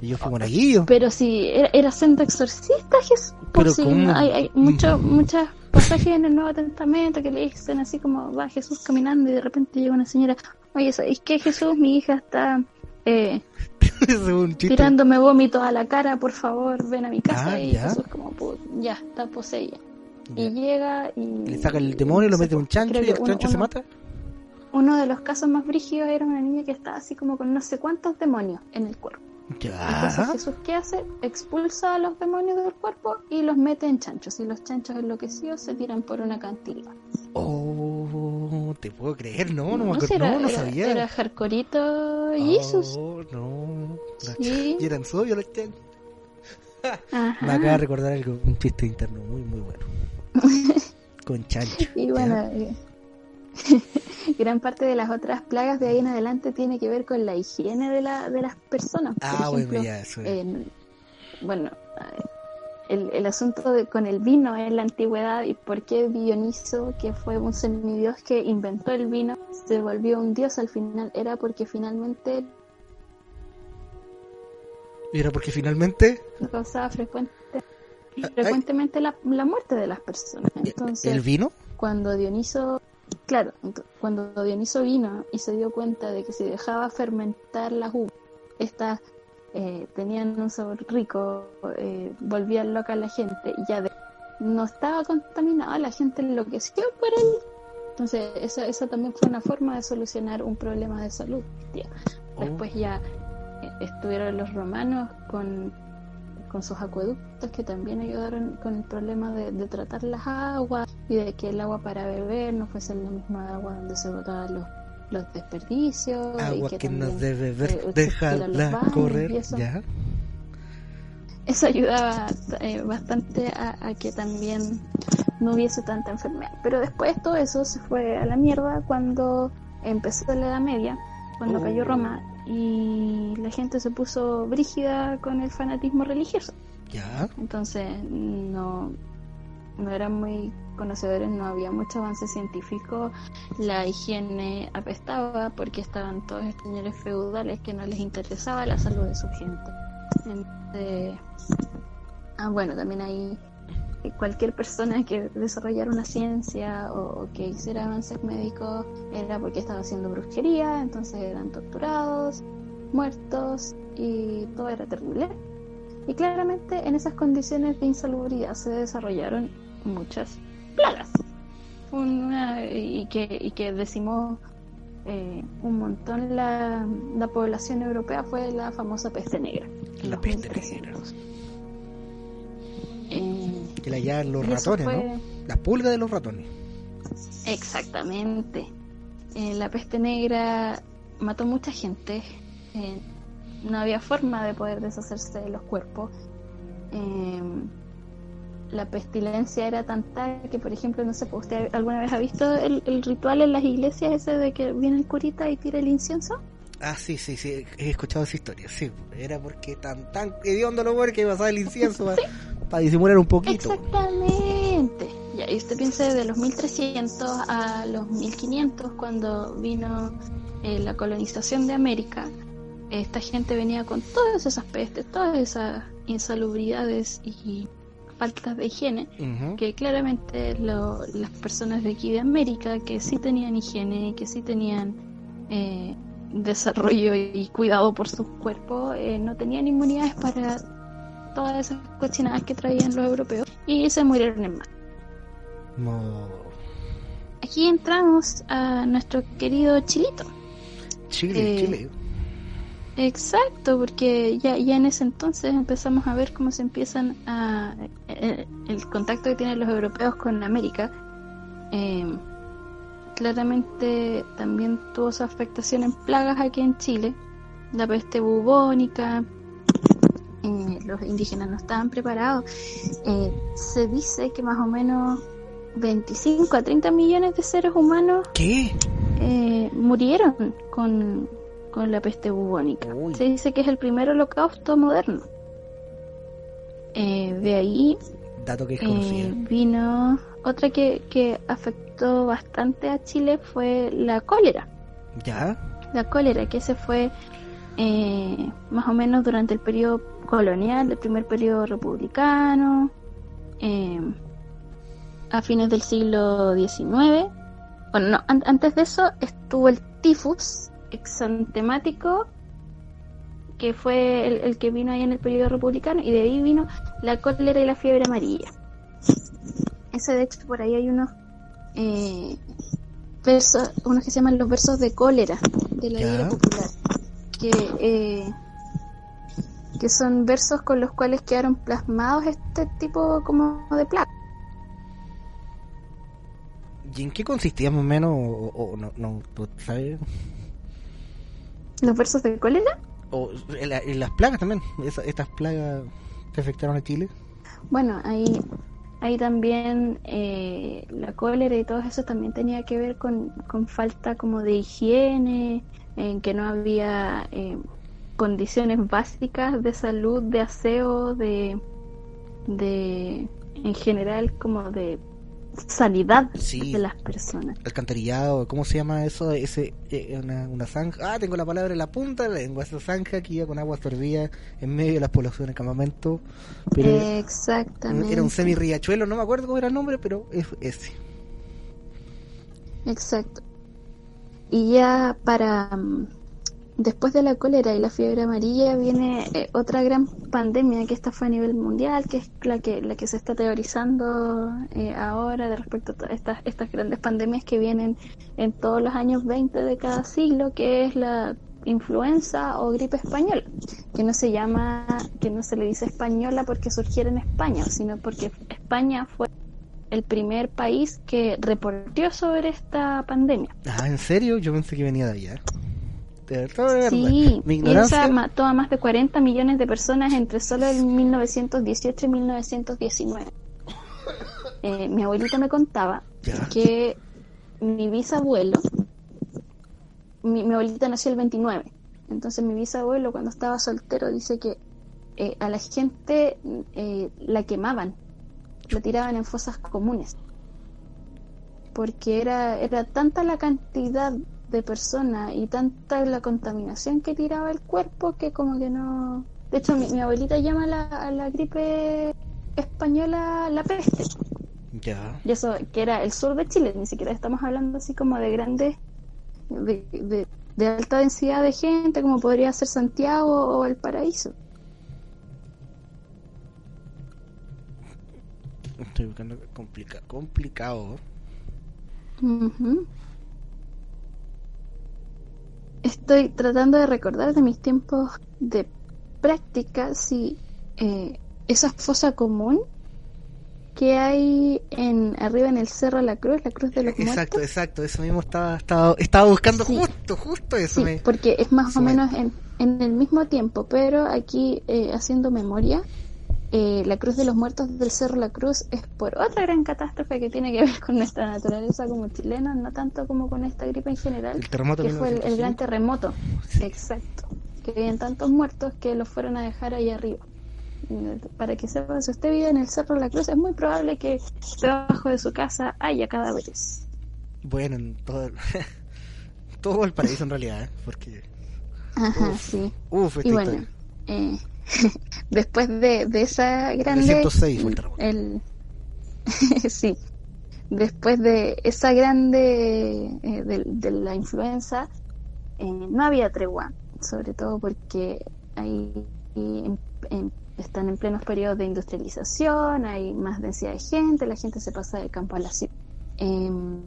Y yo fui monaguillo. Pero si era, era centro exorcista Jesús, Pero ¿cómo? hay, hay mucho, muchas pasajes en el Nuevo Testamento que le dicen así como va Jesús caminando y de repente llega una señora, oye, ¿sabéis qué Jesús? Mi hija está eh, tirándome vómito a la cara, por favor, ven a mi casa. Ah, y ya. Jesús como, "Pu- ya, está poseída. Y llega y... Le saca el demonio, lo se- mete en un chancho y el uno- chancho se mata. Uno de los casos más brígidos era una niña que estaba así como con no sé cuántos demonios en el cuerpo. Entonces Ya. Jesús, ¿qué hace? Expulsa a los demonios del cuerpo y los mete en chanchos. Y los chanchos enloquecidos se tiran por una cantidad. Oh, te puedo creer, no, no, me acuerdo, era, no, no era- sabía. Era hardcoreito Jesús. Oh, no. Sí. Y eran los chanchos. Ajá. Me acaba de recordar algo, un chiste interno muy, muy bueno. Con chancho. Y bueno, eh, gran parte de las otras plagas de ahí en adelante tiene que ver con la higiene de, la, de las personas. Por Ah, ejemplo, bueno, ya, eso es. en- bueno, el, el asunto de- con el vino en la antigüedad y por qué Dioniso, que fue un semidios que inventó el vino, se volvió un dios al final, era porque finalmente era porque finalmente causaba frecuente, frecuentemente la, la muerte de las personas. Entonces, el vino. cuando Dioniso, claro, cuando Dioniso vino y se dio cuenta de que si dejaba fermentar las uvas, estas eh, tenían un sabor rico, eh, volvían loca a la gente y ya de- no estaba contaminada, la gente enloqueció por él. Entonces, esa, esa también fue una forma de solucionar un problema de salud. tía. Oh. Después ya eh, estuvieron los romanos con, con sus acueductos que también ayudaron con el problema de, de tratar las aguas y de que el agua para beber no fuese la misma agua donde se botaban los, los desperdicios. y Agua que, no también, debe eh, ver, déjala y correr. eso. Ya. Eso ayudaba eh, bastante a, a que también no hubiese tanta enfermedad. Pero después todo eso se fue a la mierda cuando empezó la Edad Media, cuando Oh. cayó Roma y la gente se puso brígida con el fanatismo religioso. Ya. Entonces no, no eran muy conocedores, no había mucho avance científico, la higiene apestaba porque estaban todos estos señores feudales que no les interesaba la salud de su gente. Entonces, ah, bueno, también hay cualquier persona que desarrollara una ciencia o, que hiciera avances médicos era porque estaba haciendo brujería, entonces eran torturados, muertos y todo era terrible. Y claramente en esas condiciones de insalubridad se desarrollaron muchas plagas. Una, y, que, y que decimó eh, un montón la, la población europea fue la famosa peste negra. La peste 1300. Que la hallaban los ratones, fue- ¿no? Las pulgas de los ratones. Exactamente. Eh, la peste negra mató mucha gente. Eh, no había forma de poder deshacerse de los cuerpos. Eh, la pestilencia era tan tal que, por ejemplo, no sé, pues, ¿usted alguna vez ha visto el, el ritual en las iglesias ese de que viene el curita y tira el incienso? Ah, sí, sí, sí, he escuchado esa historia, sí. Era porque tan, tan hediondo lo bueno que pasaba el incienso para disimular un poquito. Exactamente. Ya, y usted piensa de los 1300 a los 1500 cuando vino eh, la colonización de América. Esta gente venía con todas esas pestes, todas esas insalubridades y faltas de higiene que claramente lo- las personas de aquí de América que sí tenían higiene, que sí tenían eh, desarrollo y cuidado por sus cuerpos, eh, no tenían inmunidades para todas esas cochinadas que traían los europeos y se murieron en más. No. Aquí entramos a nuestro querido Chilito. Chile, Eh, Chile. Exacto, porque ya, ya en ese entonces empezamos a ver cómo se empiezan a... eh, el contacto que tienen los europeos con América. eh, claramente también tuvo su afectación en plagas aquí en Chile. La peste bubónica. eh, los indígenas no estaban preparados. Eh, se dice que más o menos 25 a 30 millones de seres humanos ¿Qué? eh, murieron con, con la peste bubónica. Uy. Se dice que es el primer holocausto moderno. Eh, de ahí Dato que vino otra que, que afectó bastante a Chile fue la cólera. ¿Ya? La cólera que se fue eh, más o menos durante el periodo colonial, el primer periodo republicano. eh, a fines del siglo XIX. Bueno, no, an- antes de eso estuvo el tifus exantemático, que fue el, el que vino ahí en el periodo republicano, y de ahí vino la cólera y la fiebre amarilla. Ese, de hecho, por ahí hay unos eh, versos, unos que se llaman los versos de cólera de la vida popular, que, eh, que son versos con los cuales quedaron plasmados este tipo como de plaga. ¿Y en qué consistía más o menos? O, o no, no, ¿tú ¿sabes? Los versos de cólera, O en, la- en las plagas también. Esa- estas plagas que afectaron a Chile. bueno, ahí, ahí también eh, la cólera y todo eso también tenía que ver con, con falta como de higiene, en que no había eh, condiciones básicas de salud, de aseo, de, de en general como de sanidad Sí. de las personas. Alcantarillado, ¿cómo se llama eso? Ese, eh, una, una zanja. Ah, tengo la palabra en la punta de la lengua. Esa zanja que iba con agua absorbida en medio de las poblaciones de campamento. Pero Exactamente. era un semi-riachuelo, no me acuerdo cómo era el nombre, pero es ese. Exacto. Y ya para mm, después de la cólera y la fiebre amarilla viene eh, otra gran pandemia que esta fue a nivel mundial, que es la que la que se está teorizando eh, ahora de respecto a estas estas grandes pandemias que vienen en todos los años 20 de cada siglo, que es la influenza o gripe española, que no se llama, que no se le dice española porque surgiera en España, sino porque España fue el primer país que reportó sobre esta pandemia. Ah, ¿en serio? Yo pensé que venía de allá. De verdad, de verdad. Sí, Mi ignorancia. mató a más de 40 millones de personas entre solo el 1918 y 1919. Eh, mi abuelita me contaba Ya. que mi bisabuelo, mi, mi abuelita nació el 29, entonces mi bisabuelo cuando estaba soltero dice que eh, a la gente eh, la quemaban, la tiraban en fosas comunes, porque era, era tanta la cantidad de personas y tanta la contaminación que tiraba el cuerpo que como que no... De hecho, mi, mi abuelita llama a la, a la gripe española la peste. Ya. Y eso que era el sur de Chile, ni siquiera estamos hablando así como de grandes, de, de, de alta densidad de gente, como podría ser Santiago o el Paraíso. Estoy buscando complica complicado. Ujú. Estoy tratando de recordar de mis tiempos de práctica si eh, esa fosa común que hay en arriba en el Cerro La Cruz, la Cruz de los Exacto, Muertos. exacto. Eso mismo estaba, estaba, estaba buscando Sí. justo, justo eso. Sí, me- porque es más o me- menos en, en el mismo tiempo, pero aquí eh, haciendo memoria, eh, la Cruz de los Muertos del Cerro La Cruz es por otra gran catástrofe que tiene que ver con nuestra naturaleza como chilena, no tanto como con esta gripe en general, El terremoto que fue el, el gran 1905. terremoto. Exacto. Que habían tantos muertos que los fueron a dejar ahí arriba. Eh, Para que sepan, si usted vive en el Cerro La Cruz, es muy probable que debajo de su casa haya cadáveres. Bueno, en todo el, todo el paraíso en realidad, ¿eh? porque Ajá, Uf, sí. esta Y bueno, eh, después de, de esa grande... 106 fue el el- sí, después de esa grande eh, de, de la influenza, eh, no había tregua, sobre todo porque ahí em- em- están en plenos periodos de industrialización, hay más densidad de gente, la gente se pasa del campo a la ciudad. Em,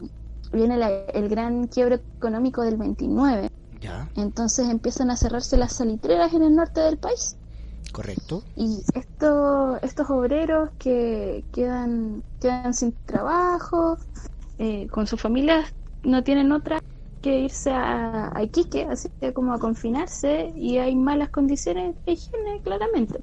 viene la- el gran quiebro económico del 29, Ya, entonces empiezan a cerrarse las salitreras en el norte del país. Correcto. Y esto, estos obreros que quedan, quedan sin trabajo, eh, con sus familias, no tienen otra que irse a, a Iquique, así que como a confinarse, y hay malas condiciones de higiene, claramente.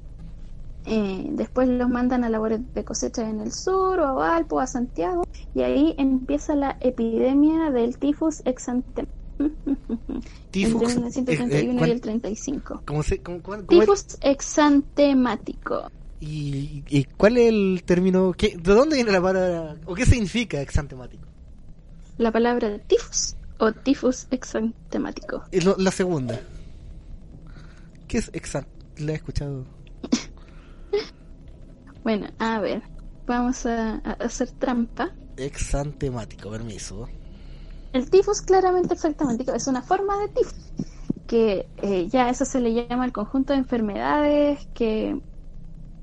Eh, después los mandan a labores de cosecha en el sur, o a Valpo, a Santiago, y ahí empieza la epidemia del tifus exante Tifus, entre el 1931 eh, eh, y ¿cuál- el 35. ¿Cómo se, cómo- es? Tifus exantemático. ¿Y, ¿Y cuál es el término? ¿Qué, ¿De dónde viene la palabra? ¿O qué significa exantemático? La palabra tifus o tifus exantemático. Lo- la segunda. ¿Qué es exant? La he escuchado. Bueno, a ver. vamos a, a hacer trampa. Exantemático, permiso. El tifus claramente exantemático es una forma de tifus, que eh, ya eso se le llama el conjunto de enfermedades que,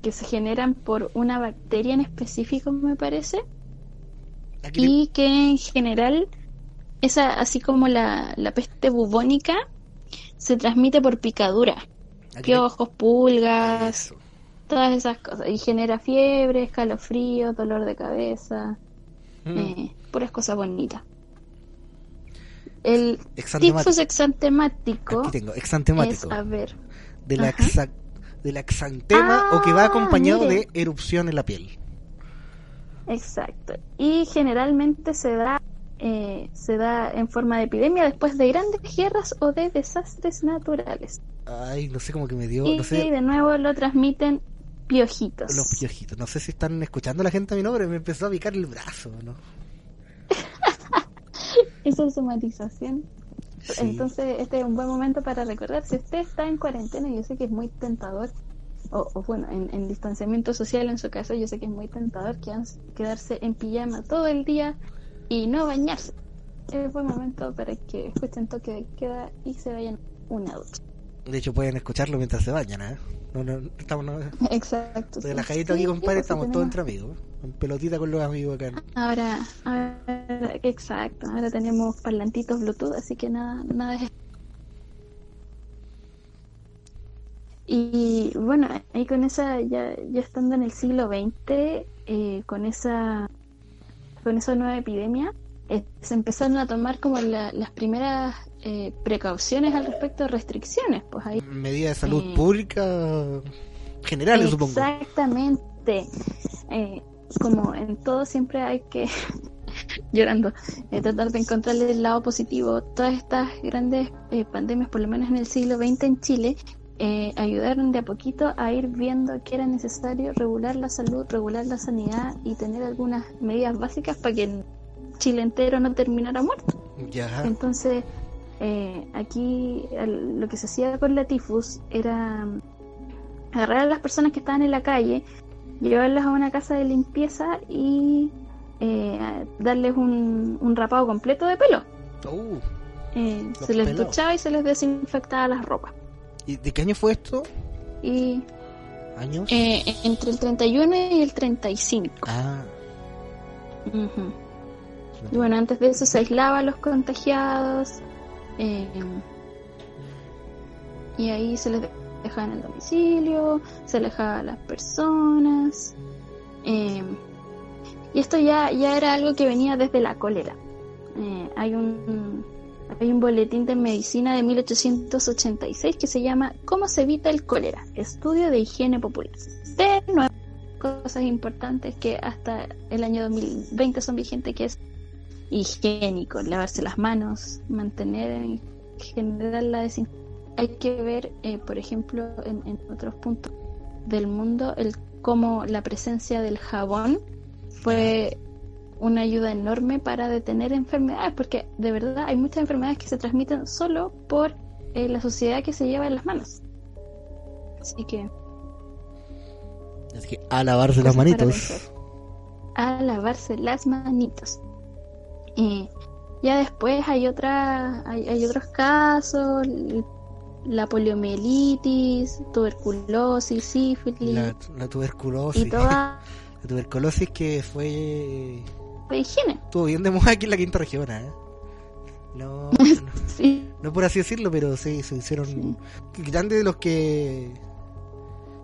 que se generan por una bacteria en específico, me parece, Aquí y que en general, esa, así como la, la peste bubónica, se transmite por picadura, aquí piojos, pulgas, Eso. todas esas cosas, y genera fiebre, escalofrío, dolor de cabeza, Mm. eh, puras cosas bonitas. El tifus exantemático Aquí tengo, es, exantemático. a ver, de la, exa- de la exantema o que va Ah, acompañado mire. de erupción en la piel. exacto. Y generalmente se da, eh, se da en forma de epidemia después de grandes guerras o de desastres naturales. Ay, no sé cómo que me dio, y no sé, de nuevo lo transmiten piojitos. los piojitos. No sé si están escuchando la gente a mi nombre, me empezó a picar el brazo, ¿no? Esa es somatización. Sí. Entonces, este es un buen momento para recordar, si usted está en cuarentena, yo sé que es muy tentador, o, o bueno, en, en distanciamiento social en su caso, yo sé que es muy tentador quedarse, en pijama todo el día y no bañarse. Es buen momento para que escuchen toque de queda y se vayan una ducha. De hecho, pueden escucharlo mientras se bañan, ¿eh? No, no, estamos no, Exacto. sí. relajaditos aquí, Sí, compadre, pues, sí, estamos todos entre amigos. En pelotita con los amigos acá. Ahora, ahora, exacto, ahora tenemos parlantitos Bluetooth, así que nada, nada es... Y bueno, ahí con esa, ya, ya estando en el siglo XX, eh, con esa con esa nueva epidemia, eh, se empezaron a tomar como la- las primeras eh, precauciones al respecto de restricciones, pues ahí Medidas de salud Eh. pública generales, supongo. Exactamente. Eh, como en todo siempre hay que, llorando, eh, tratar de encontrarle el lado positivo. Todas estas grandes eh, pandemias, por lo menos en el siglo XX en Chile, eh, ayudaron de a poquito a ir viendo que era necesario regular la salud, regular la sanidad y tener algunas medidas básicas para que Chile entero no terminara muerto. Ya. Entonces, eh, aquí el- lo que se hacía con la tifus era mm, agarrar a las personas que estaban en la calle, llevarlas a una casa de limpieza y eh, darles un, un rapado completo de pelo. Uh, Eh, se les pelados. duchaba y se les desinfectaba las ropas. ¿Y de qué año fue esto? Y ¿Años? eh, entre el 31 y el 35. Ah. Ujú. Y bueno, antes de eso se aislaba a los contagiados. eh, y ahí se les dejaba en el domicilio, se alejaba a las personas. eh, y esto ya, ya era algo que venía desde la cólera. Eh, hay un hay un boletín de medicina de 1886 que se llama ¿Cómo se evita el cólera? Estudio de higiene popular. De nuevo, cosas importantes que hasta el año 2020 son vigentes, que es higiénico, lavarse las manos, mantener en general la desinfección. Hay que ver, eh, por ejemplo, en, en otros puntos del mundo, el cómo la presencia del jabón fue una ayuda enorme para detener enfermedades, porque de verdad hay muchas enfermedades que se transmiten solo por eh, la suciedad que se lleva en las manos. Así que Así que a lavarse las manitos. a lavarse las manitos. Y ya después hay otra, hay, hay otros casos, la poliomielitis, tuberculosis, sífilis La, la tuberculosis. y toda La tuberculosis que fue. de higiene. Estuvo bien de moda aquí en la quinta región, ¿eh? No, no, Sí, no por así decirlo, pero sí, se hicieron grandes de los que.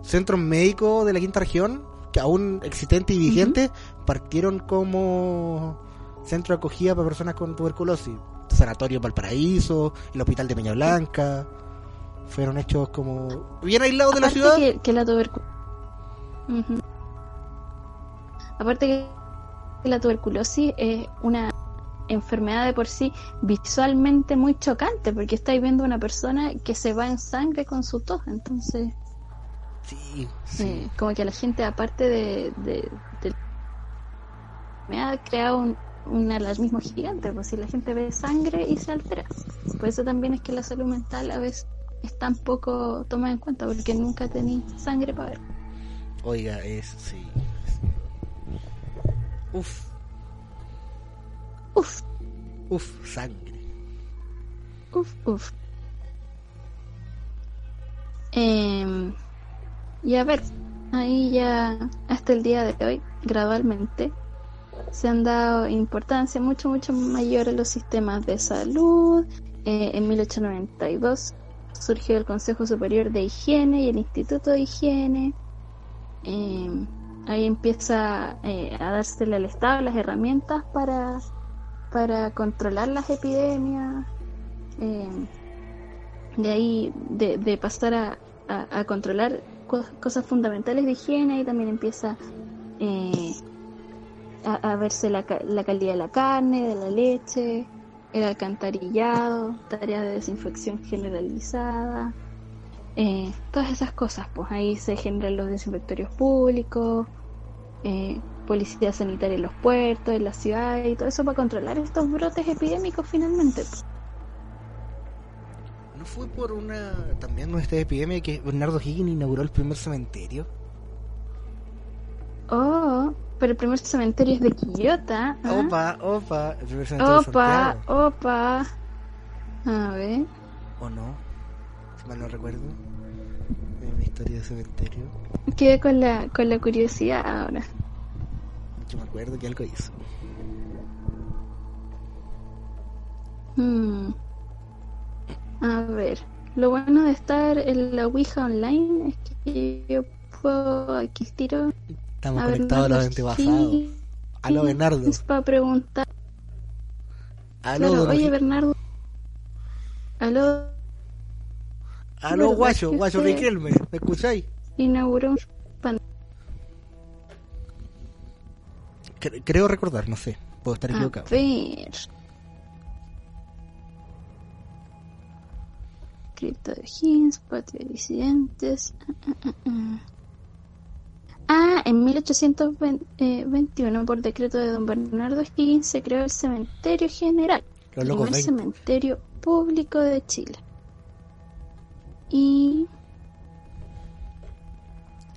Centros médicos de la quinta región, que aún existentes y vigentes, partieron como centro de acogida para personas con tuberculosis. Sanatorio Valparaíso, el Hospital de Peña Blanca. Fueron hechos como bien aislados de la aparte ciudad. que, que la tuberculosis. Aparte que la tuberculosis es una enfermedad de por sí visualmente muy chocante, porque estáis viendo una persona que se va en sangre con su tos, entonces Sí, sí. eh, como que la gente aparte de, de, de- me ha creado un, un alarmismo gigante, pues si la gente ve sangre y se altera. Por eso también es que la salud mental a veces es tan poco tomada en cuenta, porque nunca tenéis sangre para ver. Oiga, es sí. Uf, Uf, uf, sangre. uf, uf. Em, y a ver, ahí ya hasta el día de hoy, gradualmente, se han dado importancia mucho, mucho mayor a los sistemas de salud. Eh, en 1892 surgió el Consejo Superior de Higiene y el Instituto de Higiene. Em, ahí empieza eh, a dársele al Estado las herramientas para, para controlar las epidemias. Em, de ahí, de, de pasar a, a- controlar co- cosas fundamentales de higiene, y también empieza eh, a, a verse la, la calidad de la carne, de la leche, el alcantarillado, tareas de desinfección generalizada, eh, todas esas cosas, pues ahí se generan los desinfectorios públicos, eh, policía sanitaria en los puertos, en las ciudades, y todo eso para controlar estos brotes epidémicos finalmente. pues. ¿No fue por una también nuestra epidemia que Bernardo Higgins inauguró el primer cementerio? Oh, pero el primer cementerio es de Quillota. ¿ah? Opa, opa, el primer cementerio de Opa, opa. A ver. ¿O no? Si mal no recuerdo. Mi historia de cementerio. Quedé con la, con la curiosidad ahora. Yo me acuerdo que algo hizo. Hmm. A ver. Lo bueno de estar en la Ouija online es que yo puedo aquí tiro Estamos a conectados a los Bernardo antepasados. Higgins Aló, Bernardo. Para preguntar. Aló, Claro, oye. Bernardo. Aló, Aló, ¿verdad guacho, guacho Riquelme. ¿Me escucháis? inauguró un creo recordar, no sé. Puedo estar A equivocado. ver. Cripto de Higgins, patio de disidentes. Ah, ah, ah, ah. En 1821, por decreto de don Bernardo Higgins, se creó el Cementerio General, el locos primer 20. cementerio público de Chile. Y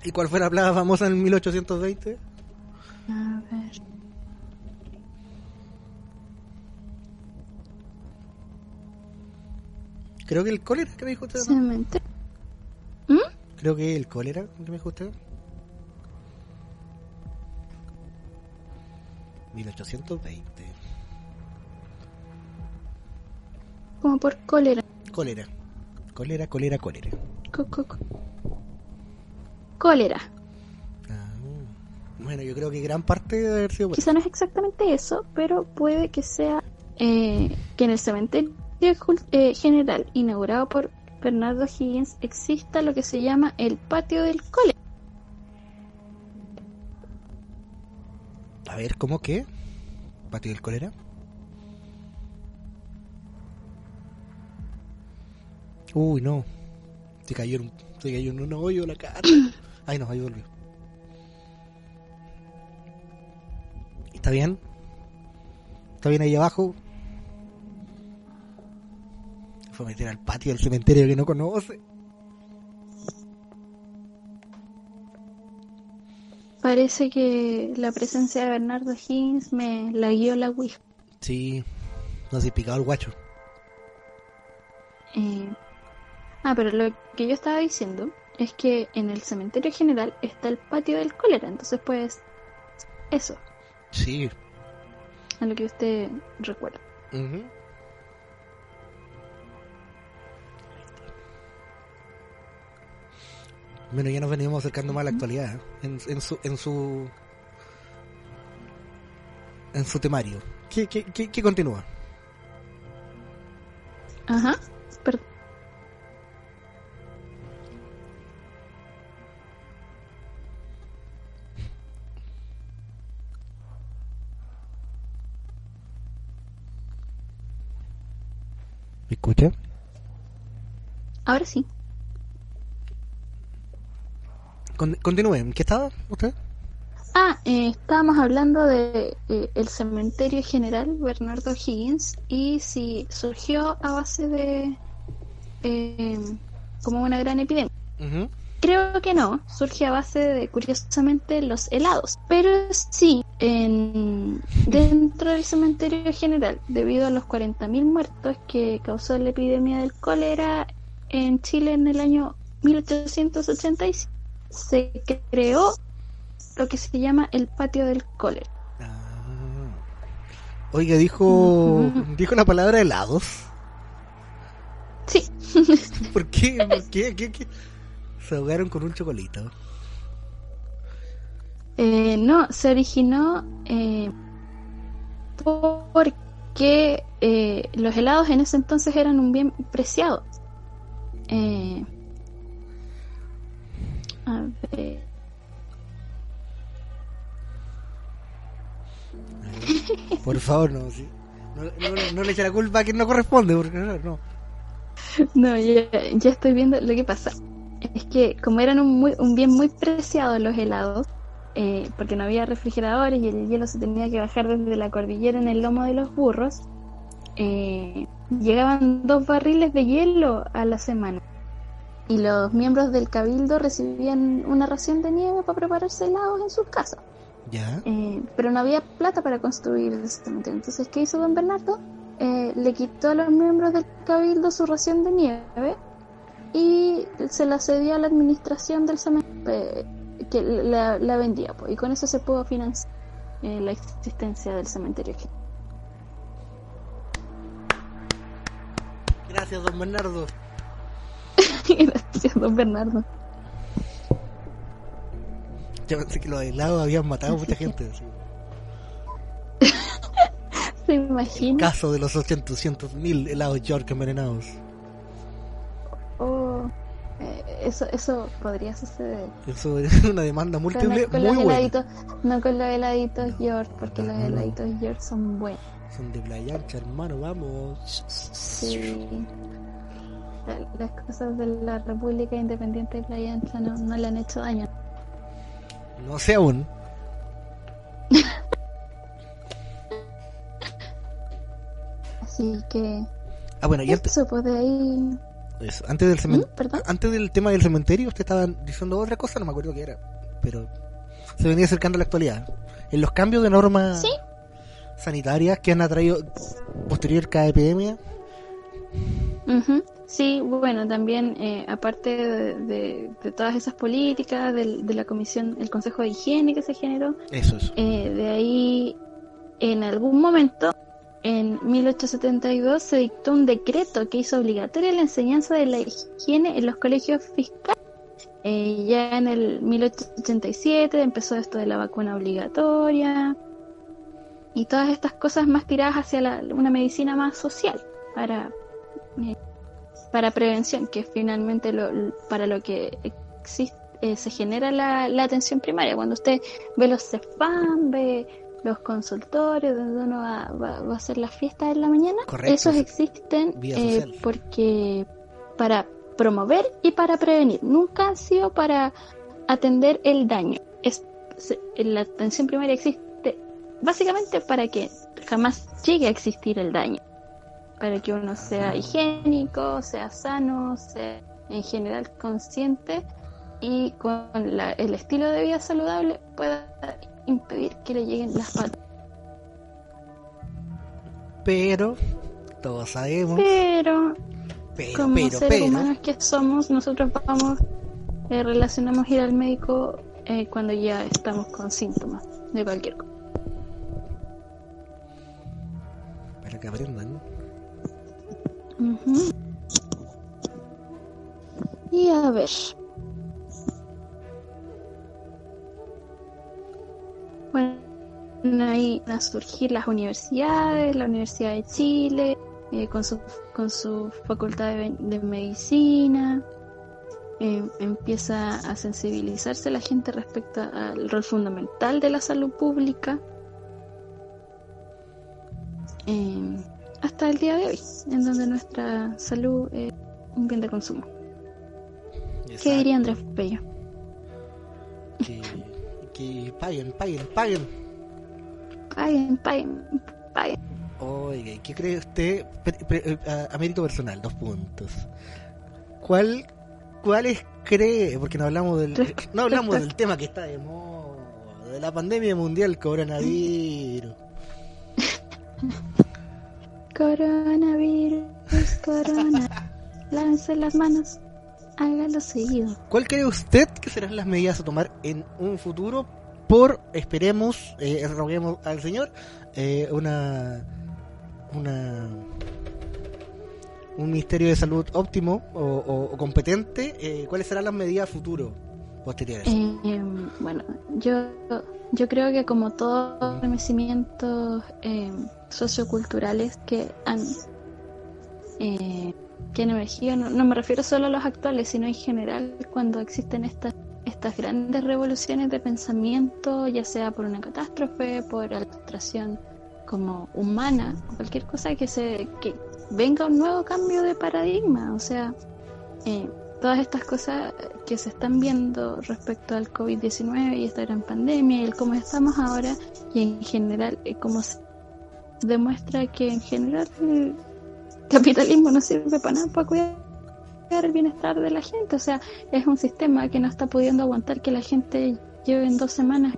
¿Y cuál fue la plaga famosa en 1820? A ver. Creo que el cólera que me dijo usted. ¿no? Cementerio. ¿Mm? Creo que el cólera que me dijo usted. 1820. Como por cólera. Cólera. Cólera, cólera, cólera. Co- co- co- Cólera. Ah, bueno, yo creo que gran parte debe haber sido por Quizá no es exactamente eso, pero puede que sea eh, que en el cementerio eh, general inaugurado por Bernardo Higgins exista lo que se llama el patio del cólera. A ver, ¿cómo qué? ¿Patio del cólera? Uy, no. Se cayó en un, se cayó en un hoyo la cara. Ay, no, ahí volvió. ¿Está bien? ¿Está bien ahí abajo? Fue a meter al patio del cementerio que no conoce. Parece que la presencia de Bernardo Higgins me la guió la Ouija. Sí, no se picado el guacho. Eh, Ah, pero lo que yo estaba diciendo es que en el cementerio general está el patio del cólera, entonces pues eso, Sí. a lo que usted recuerda. Bueno, ya nos venimos acercando más a la actualidad ¿eh? en, en su en su en su temario. ¿Qué, qué, qué, qué continúa? Ajá, per- ¿Me escucha? ahora sí. Con, continúen. ¿Qué estaba usted? Ah, eh, estábamos hablando de eh, el cementerio general Bernardo Higgins y si surgió a base de eh, como una gran epidemia. Creo que no, surge a base de, curiosamente, los helados. Pero sí, en, dentro del cementerio general, debido a los 40.000 muertos que causó la epidemia del cólera en Chile en el año 1886, se creó lo que se llama el patio del cólera. Ah. Oiga, dijo, dijo la palabra helados. Sí. ¿Por qué? ¿Por qué? ¿Qué, qué? Se ahogaron con un chocolito. Eh, no, se originó eh, porque eh, los helados en ese entonces eran un bien preciado. Eh, a ver. Por favor, no, sí. no, no, no le eche la culpa a quien no corresponde, porque no, no. No, ya, ya estoy viendo lo que pasa. Es que como eran un, muy, un bien muy preciado los helados, eh, porque no había refrigeradores y el hielo se tenía que bajar desde la cordillera en el lomo de los burros, eh, llegaban dos barriles de hielo a la semana. Y los miembros del cabildo recibían una ración de nieve para prepararse helados en sus casas. ¿Ya? Eh, pero no había plata para construir el cementerio. Entonces, ¿qué hizo don Bernardo? Eh, le quitó a los miembros del cabildo su ración de nieve y se la cedió a la administración del cementerio eh, que la, la vendía. pues, y con eso se pudo financiar eh, la existencia del cementerio. Gracias, don Bernardo. Gracias, don Bernardo. Yo pensé que los helados habían matado a mucha gente. Se imagina. Caso de los 800 mil helados York envenenados. Oh, eh, eso, eso podría suceder. Eso es una demanda múltiple no con muy los buena. heladitos, no con los heladitos York, porque No, los heladitos York son buenos. Son de playa ancha, hermano, vamos. Sí. La- Las cosas de la República Independiente de Playa Ancha no, no le han hecho daño. No sé aún. Así que Ah, bueno, y antes, eso, pues de ahí. eso, antes del ¿Mm? Antes del tema del cementerio, usted estaba diciendo otra cosa, no me acuerdo qué era. Pero se venía acercando a la actualidad. En los cambios de normas Sí. sanitarias que han atraído posterior cada epidemia. Ujú. Sí, bueno, también eh, aparte de, de- de todas esas políticas del- de, la comisión, el Consejo de Higiene que se generó, Eso, eso. eh, de ahí en algún momento, en 1872, se dictó un decreto que hizo obligatoria la enseñanza de la higiene en los colegios fiscales. Eh, ya en el 1887 empezó esto de la vacuna obligatoria y todas estas cosas más tiradas hacia la- una medicina más social para eh, para prevención, que finalmente lo, para lo que existe, eh, se genera la, la atención primaria. Cuando usted ve los CEFAM, ve los consultorios donde uno va, va- va a hacer las fiestas en la mañana, Correcto, esos existen eh, porque para promover y para prevenir, nunca han sido para atender el daño. Es, se- la atención primaria existe básicamente para que jamás llegue a existir el daño para que uno sea higiénico, sea sano, sea en general consciente y con la- el estilo de vida saludable pueda impedir que le lleguen las patas. Pero, todos sabemos. Pero Pero, como pero, seres pero. humanos que somos, nosotros vamos, eh, relacionamos ir al médico eh, cuando ya estamos con síntomas de cualquier cosa. Para que aprendan. Ujú. Y a ver. Bueno, ahí van a surgir las universidades, la Universidad de Chile, eh, con, su, con su facultad de, de medicina. Eh, empieza a sensibilizarse la gente respecto al rol fundamental de la salud pública. Eh, hasta el día de hoy, en donde nuestra salud es un bien de consumo. ¿Qué Exacto. diría Andrés Bello? Que, que paguen, paguen, paguen. Paguen, paguen, paguen. Oiga, ¿y ¿qué cree usted? Eh, a, mérito personal, dos puntos. ¿Cuál, ¿Cuál es cree, porque no hablamos del, no hablamos del tema que está de moda, de la pandemia mundial coronavirus? Coronavirus, corona. Lávense las manos, hágalo seguido. ¿Cuál cree usted que serán las medidas a tomar en un futuro por, esperemos, eh, roguemos al Señor, eh, una, una un ministerio de salud óptimo o, competente, eh, ¿cuáles serán las medidas futuro posteriores? Eh, bueno, yo yo creo que como todos los remecimientos eh, socioculturales que han que han emergido, no, me refiero solo a los actuales, sino en general cuando existen estas estas grandes revoluciones de pensamiento, ya sea por una catástrofe, por ilustración como humana, cualquier cosa que se que venga un nuevo cambio de paradigma, o sea, eh, todas estas cosas que se están viendo respecto al COVID-19 y esta gran pandemia y el cómo estamos ahora y en general eh, cómo se demuestra que en general el capitalismo no sirve para nada para cuidar el bienestar de la gente, o sea, es un sistema que no está pudiendo aguantar que la gente lleve en dos semanas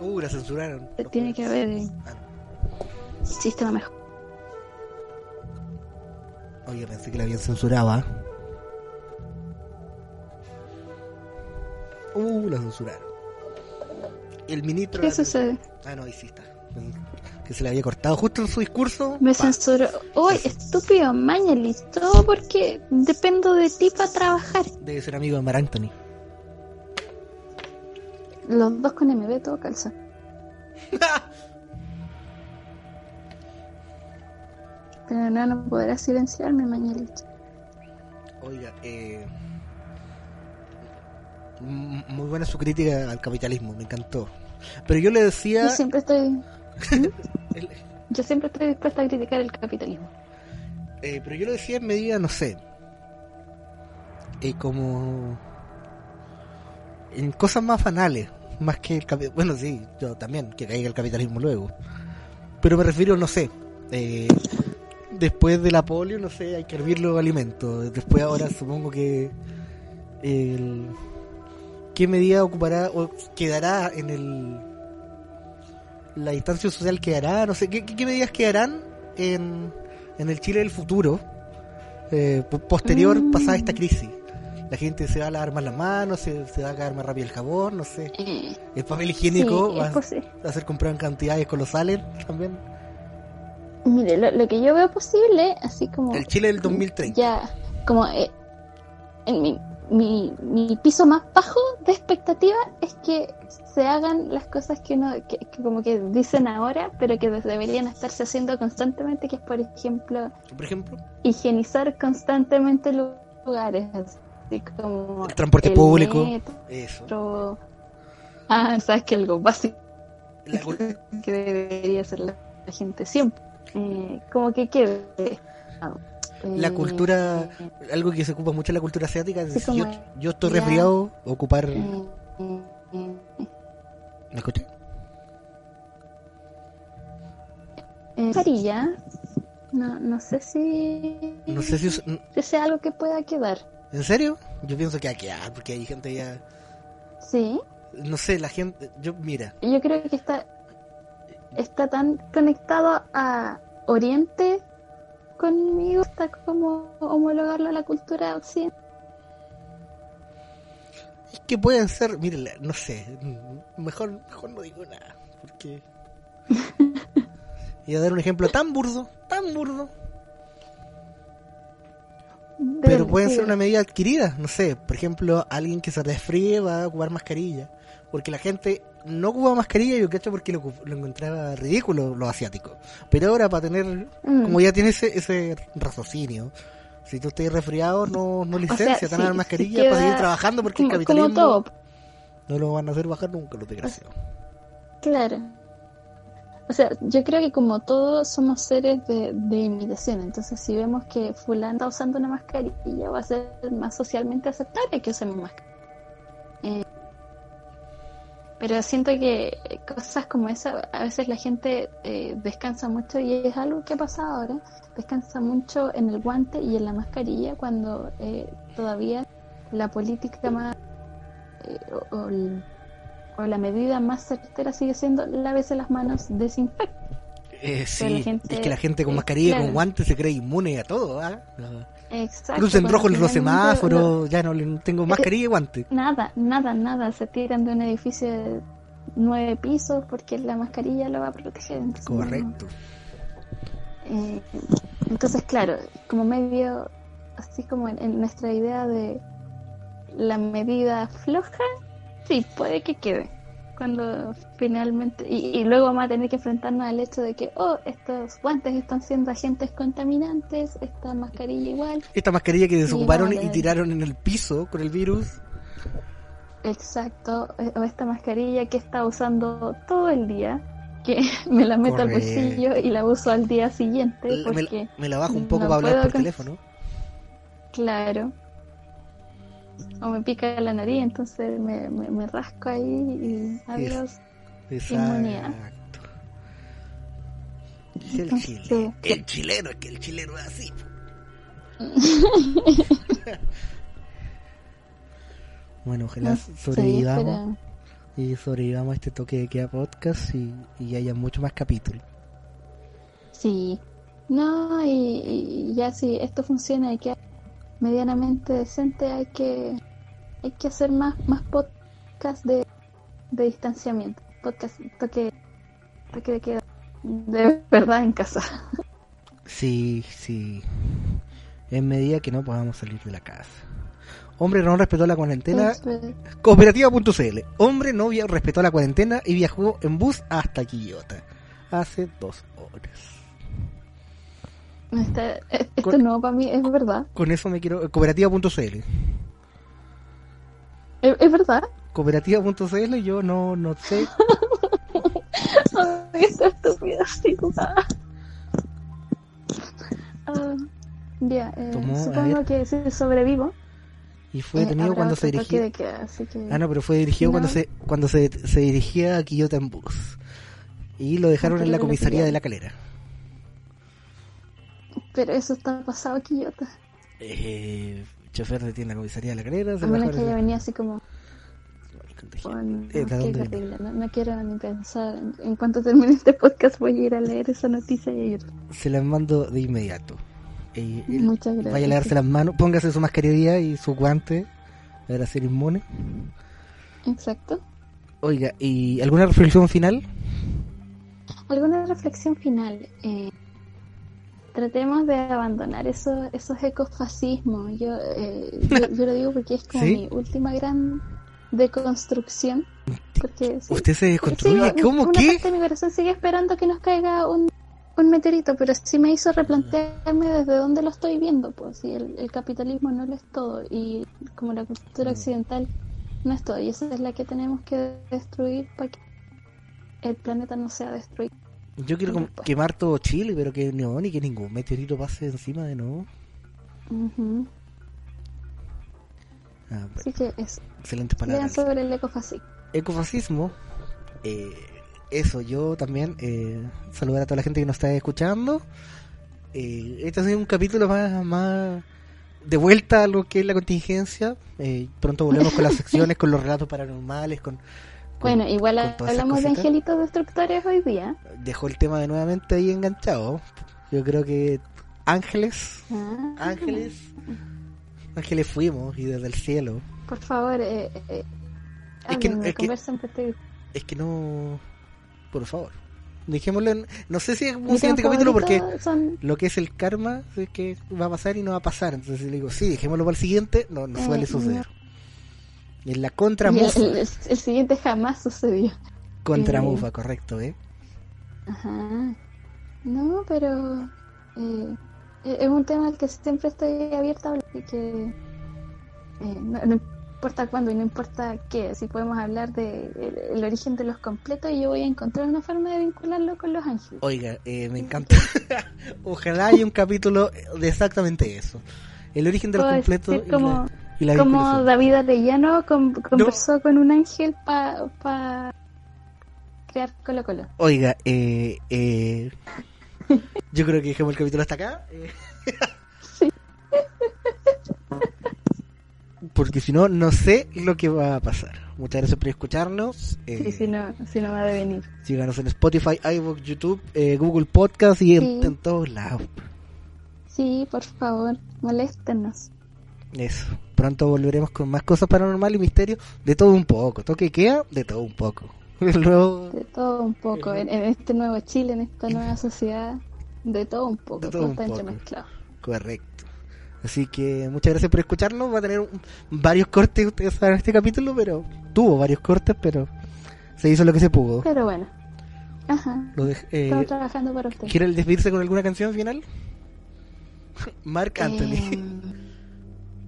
Uh, la censuraron. Tiene que haber un sistema mejor. Oye, pensé que la habían censurado. ¿ah? Uh, la censuraron. El ministro. ¿Qué sucede? Ah, no, ahí sí está. Que se le había cortado justo en su discurso. Me censuró. Uy, estúpido, Todo porque dependo de ti para trabajar. Debe ser amigo de Mar Anthony. Los dos con MB todo calza. Pero no, no podrás silenciarme, Mañelito. Oiga, eh, muy buena su crítica al capitalismo, me encantó. Pero yo le decía... Yo siempre estoy... yo siempre estoy dispuesta a criticar el capitalismo. Eh, pero yo le decía en medida, no sé, eh, como en cosas más banales más que el capitalismo. Bueno, sí, yo también, que caiga el capitalismo luego. Pero me refiero, no sé, eh, después de la polio, no sé, hay que hervir los alimentos. Después ahora supongo que... El, ¿Qué medida ocupará o quedará en el... La instancia social quedará, no sé, ¿qué, qué medidas quedarán en, en el Chile del futuro? Eh, posterior mm. pasada esta crisis la gente se va a lavar más las manos, se, va a caer más rápido el jabón, no sé. Eh, el papel higiénico va, a ser comprado en cantidades colosales también. Mire, lo, que yo veo posible, así como... El Chile del 2030. Ya, como eh, en mi, mi, mi, piso más bajo de expectativa es que se hagan las cosas que uno, que, como que dicen ahora, pero que deberían estarse haciendo constantemente, que es, por ejemplo... ¿Por ejemplo? Higienizar constantemente lugares como el transporte público. eso. Ah, sabes que algo básico que debería hacer la, gente siempre. Eh, como que quede. La eh, cultura, algo que se ocupa mucho en la cultura asiática, es yo, yo, estoy resfriado, ocupar... Eh, ¿Me escuché? Mascarilla, no, no sé si... No sé si... si sea algo que pueda quedar. ¿En serio? Yo pienso que aquí, ah, porque hay gente ya. Sí. No sé, la gente. Yo, mira. Yo creo que está. Está tan conectado a Oriente conmigo, está como homologarlo a la cultura occidental. Es que pueden ser, mire, no sé, mejor, mejor no digo nada, porque... y a dar un ejemplo tan burdo, tan burdo, pero pueden ser una medida adquirida, no sé, por ejemplo, alguien que se resfríe va a ocupar mascarilla, porque la gente no ocupa mascarilla, yo cacho porque lo, encontraba ridículo los asiáticos. Pero ahora para tener, mm. como ya tiene ese, ese raciocinio, si tú estás resfriado, no, no licencia, te dar mascarilla para seguir trabajando porque el capitalismo no lo van a hacer bajar nunca los desgraciados. Claro. O sea, yo creo que como todos somos seres de, imitación, entonces si vemos que fulano está usando una mascarilla va a ser más socialmente aceptable que usemos mascarilla. Eh, pero siento que cosas como esa, a veces la gente eh, descansa mucho y es algo que ha pasado ahora, descansa mucho en el guante y en la mascarilla cuando eh, todavía la política más eh, o, o el- o la medida más certera sigue siendo lávese las manos, desinfecte. Eh, sí, gente- es que la gente con mascarilla y con guantes se cree inmune a todo. ¿ah? Exacto. Crucen cuando rojo los lo- semáforos, ya no tengo mascarilla y guantes. Nada, nada, nada. Se tiran de un edificio de nueve pisos porque la mascarilla lo va a proteger. entonces no- Correcto. Eh, entonces, claro, como medio, así como en, en nuestra idea de la medida floja, sí, puede que quede. Cuando finalmente, y, y luego vamos a tener que enfrentarnos al hecho de que, oh, estos guantes están siendo agentes contaminantes, esta mascarilla igual. Esta mascarilla que desocuparon y tiraron en el piso con el virus. Exacto, eh, o esta mascarilla que está usando todo el día, que me la meto al bolsillo y la uso al día siguiente Me, porque, me la bajo un poco no para hablar por con- teléfono. claro, o me pica la nariz, entonces me, me, me rasco ahí y adiós. Inmunidad. Exacto. Es el Entonces, Chile. El chileno, es que el chileno es así. bueno, ojalá No sobrevivamos y sobrevivamos a este toque de queda podcast y, y haya mucho más capítulos. Sí, no, y, y ya si esto funciona y queda medianamente decente, hay que hay que hacer más más podcast de, de distanciamiento, podcast toque toque de queda de verdad en casa. Sí, sí. En medida que no podamos salir de la casa. Hombre no respetó la cuarentena. Cooperativa.cl. Hombre no respetó la cuarentena y viajó en bus hasta Quillota. Hace dos horas. Esta- esto Con- no para mí es verdad, Con eso me quiero. Cooperativa.cl. es, es verdad. Cooperativa.cl yo no, no sé. Ay, esta estúpida figura. Ah, ya, eh, a supongo que si sobrevivo. Y fue eh, detenido cuando se dirigía. de queda, así que- Ah, no, pero fue dirigido cuando se cuando se, se dirigía a Quillota en bus. Y lo dejaron en la comisaría de la calera. Pero eso está pasado aquí, Quillota. Eh, chofer detiene la comisaría de la calera. Se A menos que haya venido así como. Contagiado. oh, no, Eh. No, no quiero ni pensar. En, en cuanto termine este podcast, voy a ir a leer esa noticia y a ir. Se las mando de inmediato. Eh, Muchas gracias. Vaya a lavarse las manos, póngase su mascarilla y su guante para ser inmune. Exacto. Oiga, ¿y alguna reflexión final? ¿Alguna reflexión final? Eh, tratemos de abandonar esos, esos ecofascismos. Yo, eh, yo, yo lo digo porque es como ¿Sí? mi última gran deconstrucción. Porque sí, ¿Usted se desconstruye? u- ¿Cómo una qué? parte de mi corazón sigue esperando que nos caiga un, un meteorito, pero sí me hizo replantearme desde dónde lo estoy viendo, pues, si el, el capitalismo no lo es todo y como la Mm. cultura occidental no es todo, y esa es la que tenemos que destruir para que el planeta no sea destruido. Yo quiero quemar todo Chile, pero que no, ni que ningún meteorito pase encima de nuevo. Ujú. Ah, bueno, Así que eso, excelentes lean palabras. sobre el ecofascismo. Ecofascismo, eh, eso, yo también eh, saludar a toda la gente que nos está escuchando. Eh, este sido un capítulo más, más de vuelta a lo que es la contingencia. Eh, pronto volvemos con las secciones, con los relatos paranormales, con... con- Bueno, igual hablamos de angelitos destructores hoy día. Dejó el tema de nuevamente ahí enganchado. Yo creo que ángeles, Ah. ángeles, ángeles fuimos y desde el cielo. Por favor, eh, eh, Es que- háblenme, es que- Es no... Por favor. Dejémoslo en... No sé si es un siguiente capítulo porque... son lo que es el karma es que va a pasar y no va a pasar. Entonces le digo, sí, dejémoslo para el siguiente, no, no Eh, suele suceder. En la contra y el, mufa, el- el siguiente jamás sucedió. contra eh, mufa, correcto, ¿eh? Ajá. No, pero eh, es un tema al que siempre estoy abierta a hablar y que eh, no, no importa cuándo y no importa qué, si podemos hablar de el, origen de los completos, yo voy a encontrar una forma de vincularlo con los ángeles. Oiga, eh, me encanta. Ojalá haya un capítulo de exactamente eso. El origen de los completos y como, la, y la como. David Arellano con- conversó con un ángel para pa crear Colo Colo. Oiga, eh, eh, yo creo que dejemos el capítulo hasta acá. eh. Sí. Porque si no, no sé lo que va a pasar. Muchas gracias por escucharnos. eh, Sí, si no, si no va a venir. Síganos en Spotify, iVoox, YouTube, eh, Google Podcast y en, en todos lados. Sí, por favor, moléstenos. Eso. Pronto volveremos con más cosas paranormal y misterio. De todo un poco. Toque queda, de todo un poco. Luego, De todo un poco. En, en este nuevo Chile, en esta nueva sociedad, de todo un poco. De todo todo un está poco. entremezclado. correcto. Así que muchas gracias por escucharnos. Va a tener un- varios cortes, ustedes saben, este capítulo, pero tuvo varios cortes, pero se hizo lo que se pudo. Pero bueno. Ajá. Lo dej- eh, Estamos trabajando para usted. ¿Quiere despedirse con alguna canción final? Mark Anthony. Eh,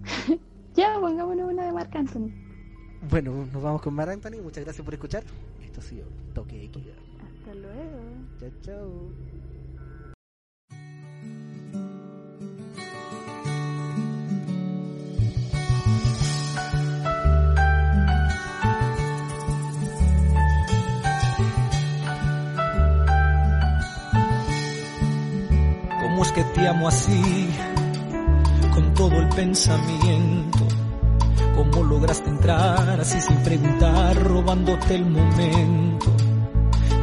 ya, pongámonos una de Marc Anthony. Bueno, nos vamos con Mark Anthony. Muchas gracias por escuchar. Esto ha sido Toque de Queda. Hasta luego. Chao, chao. ¿Cómo es que te amo así? Todo el pensamiento. ¿Cómo lograste entrar así sin preguntar, robándote el momento?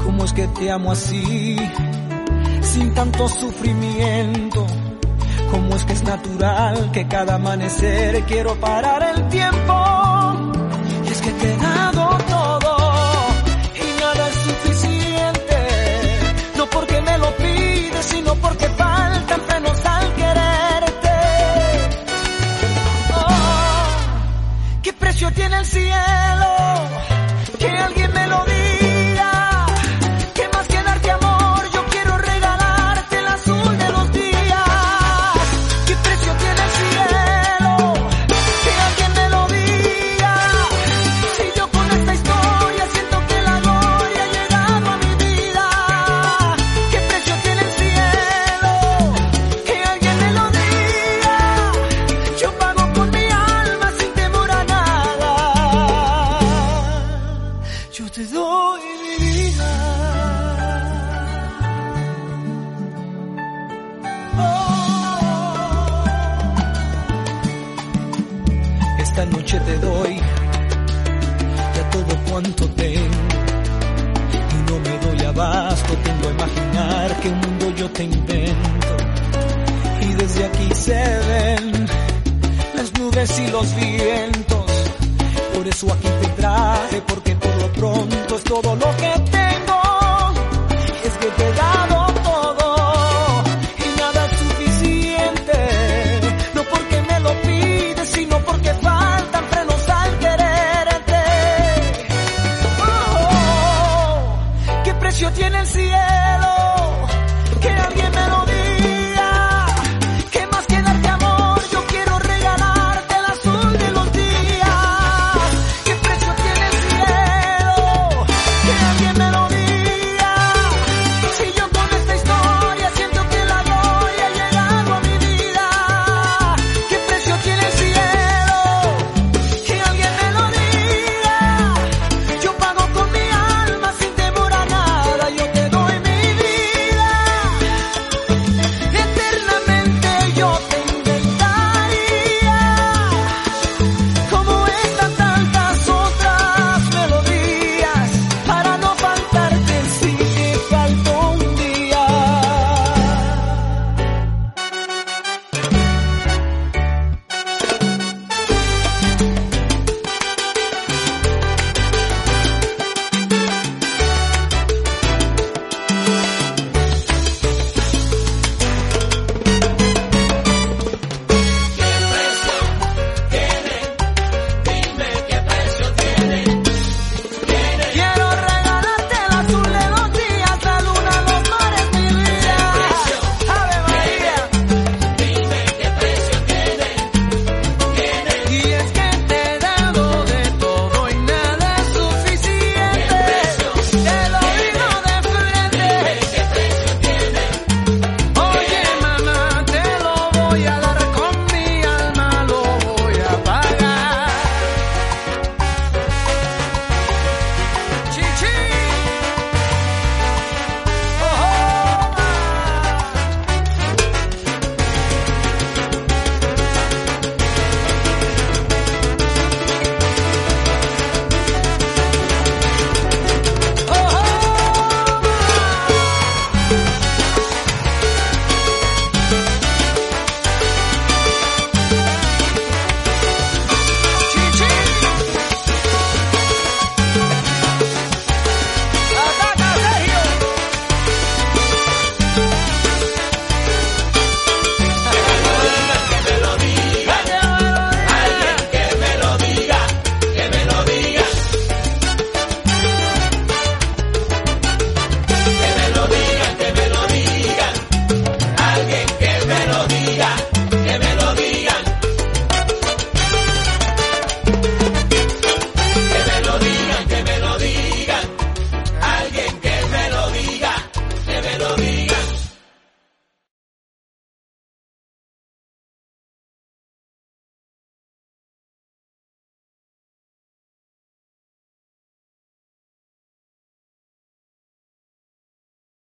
¿Cómo es que te amo así? Sin tanto sufrimiento. ¿Cómo es que es natural que cada amanecer quiero parar el tiempo? Y es que te he dado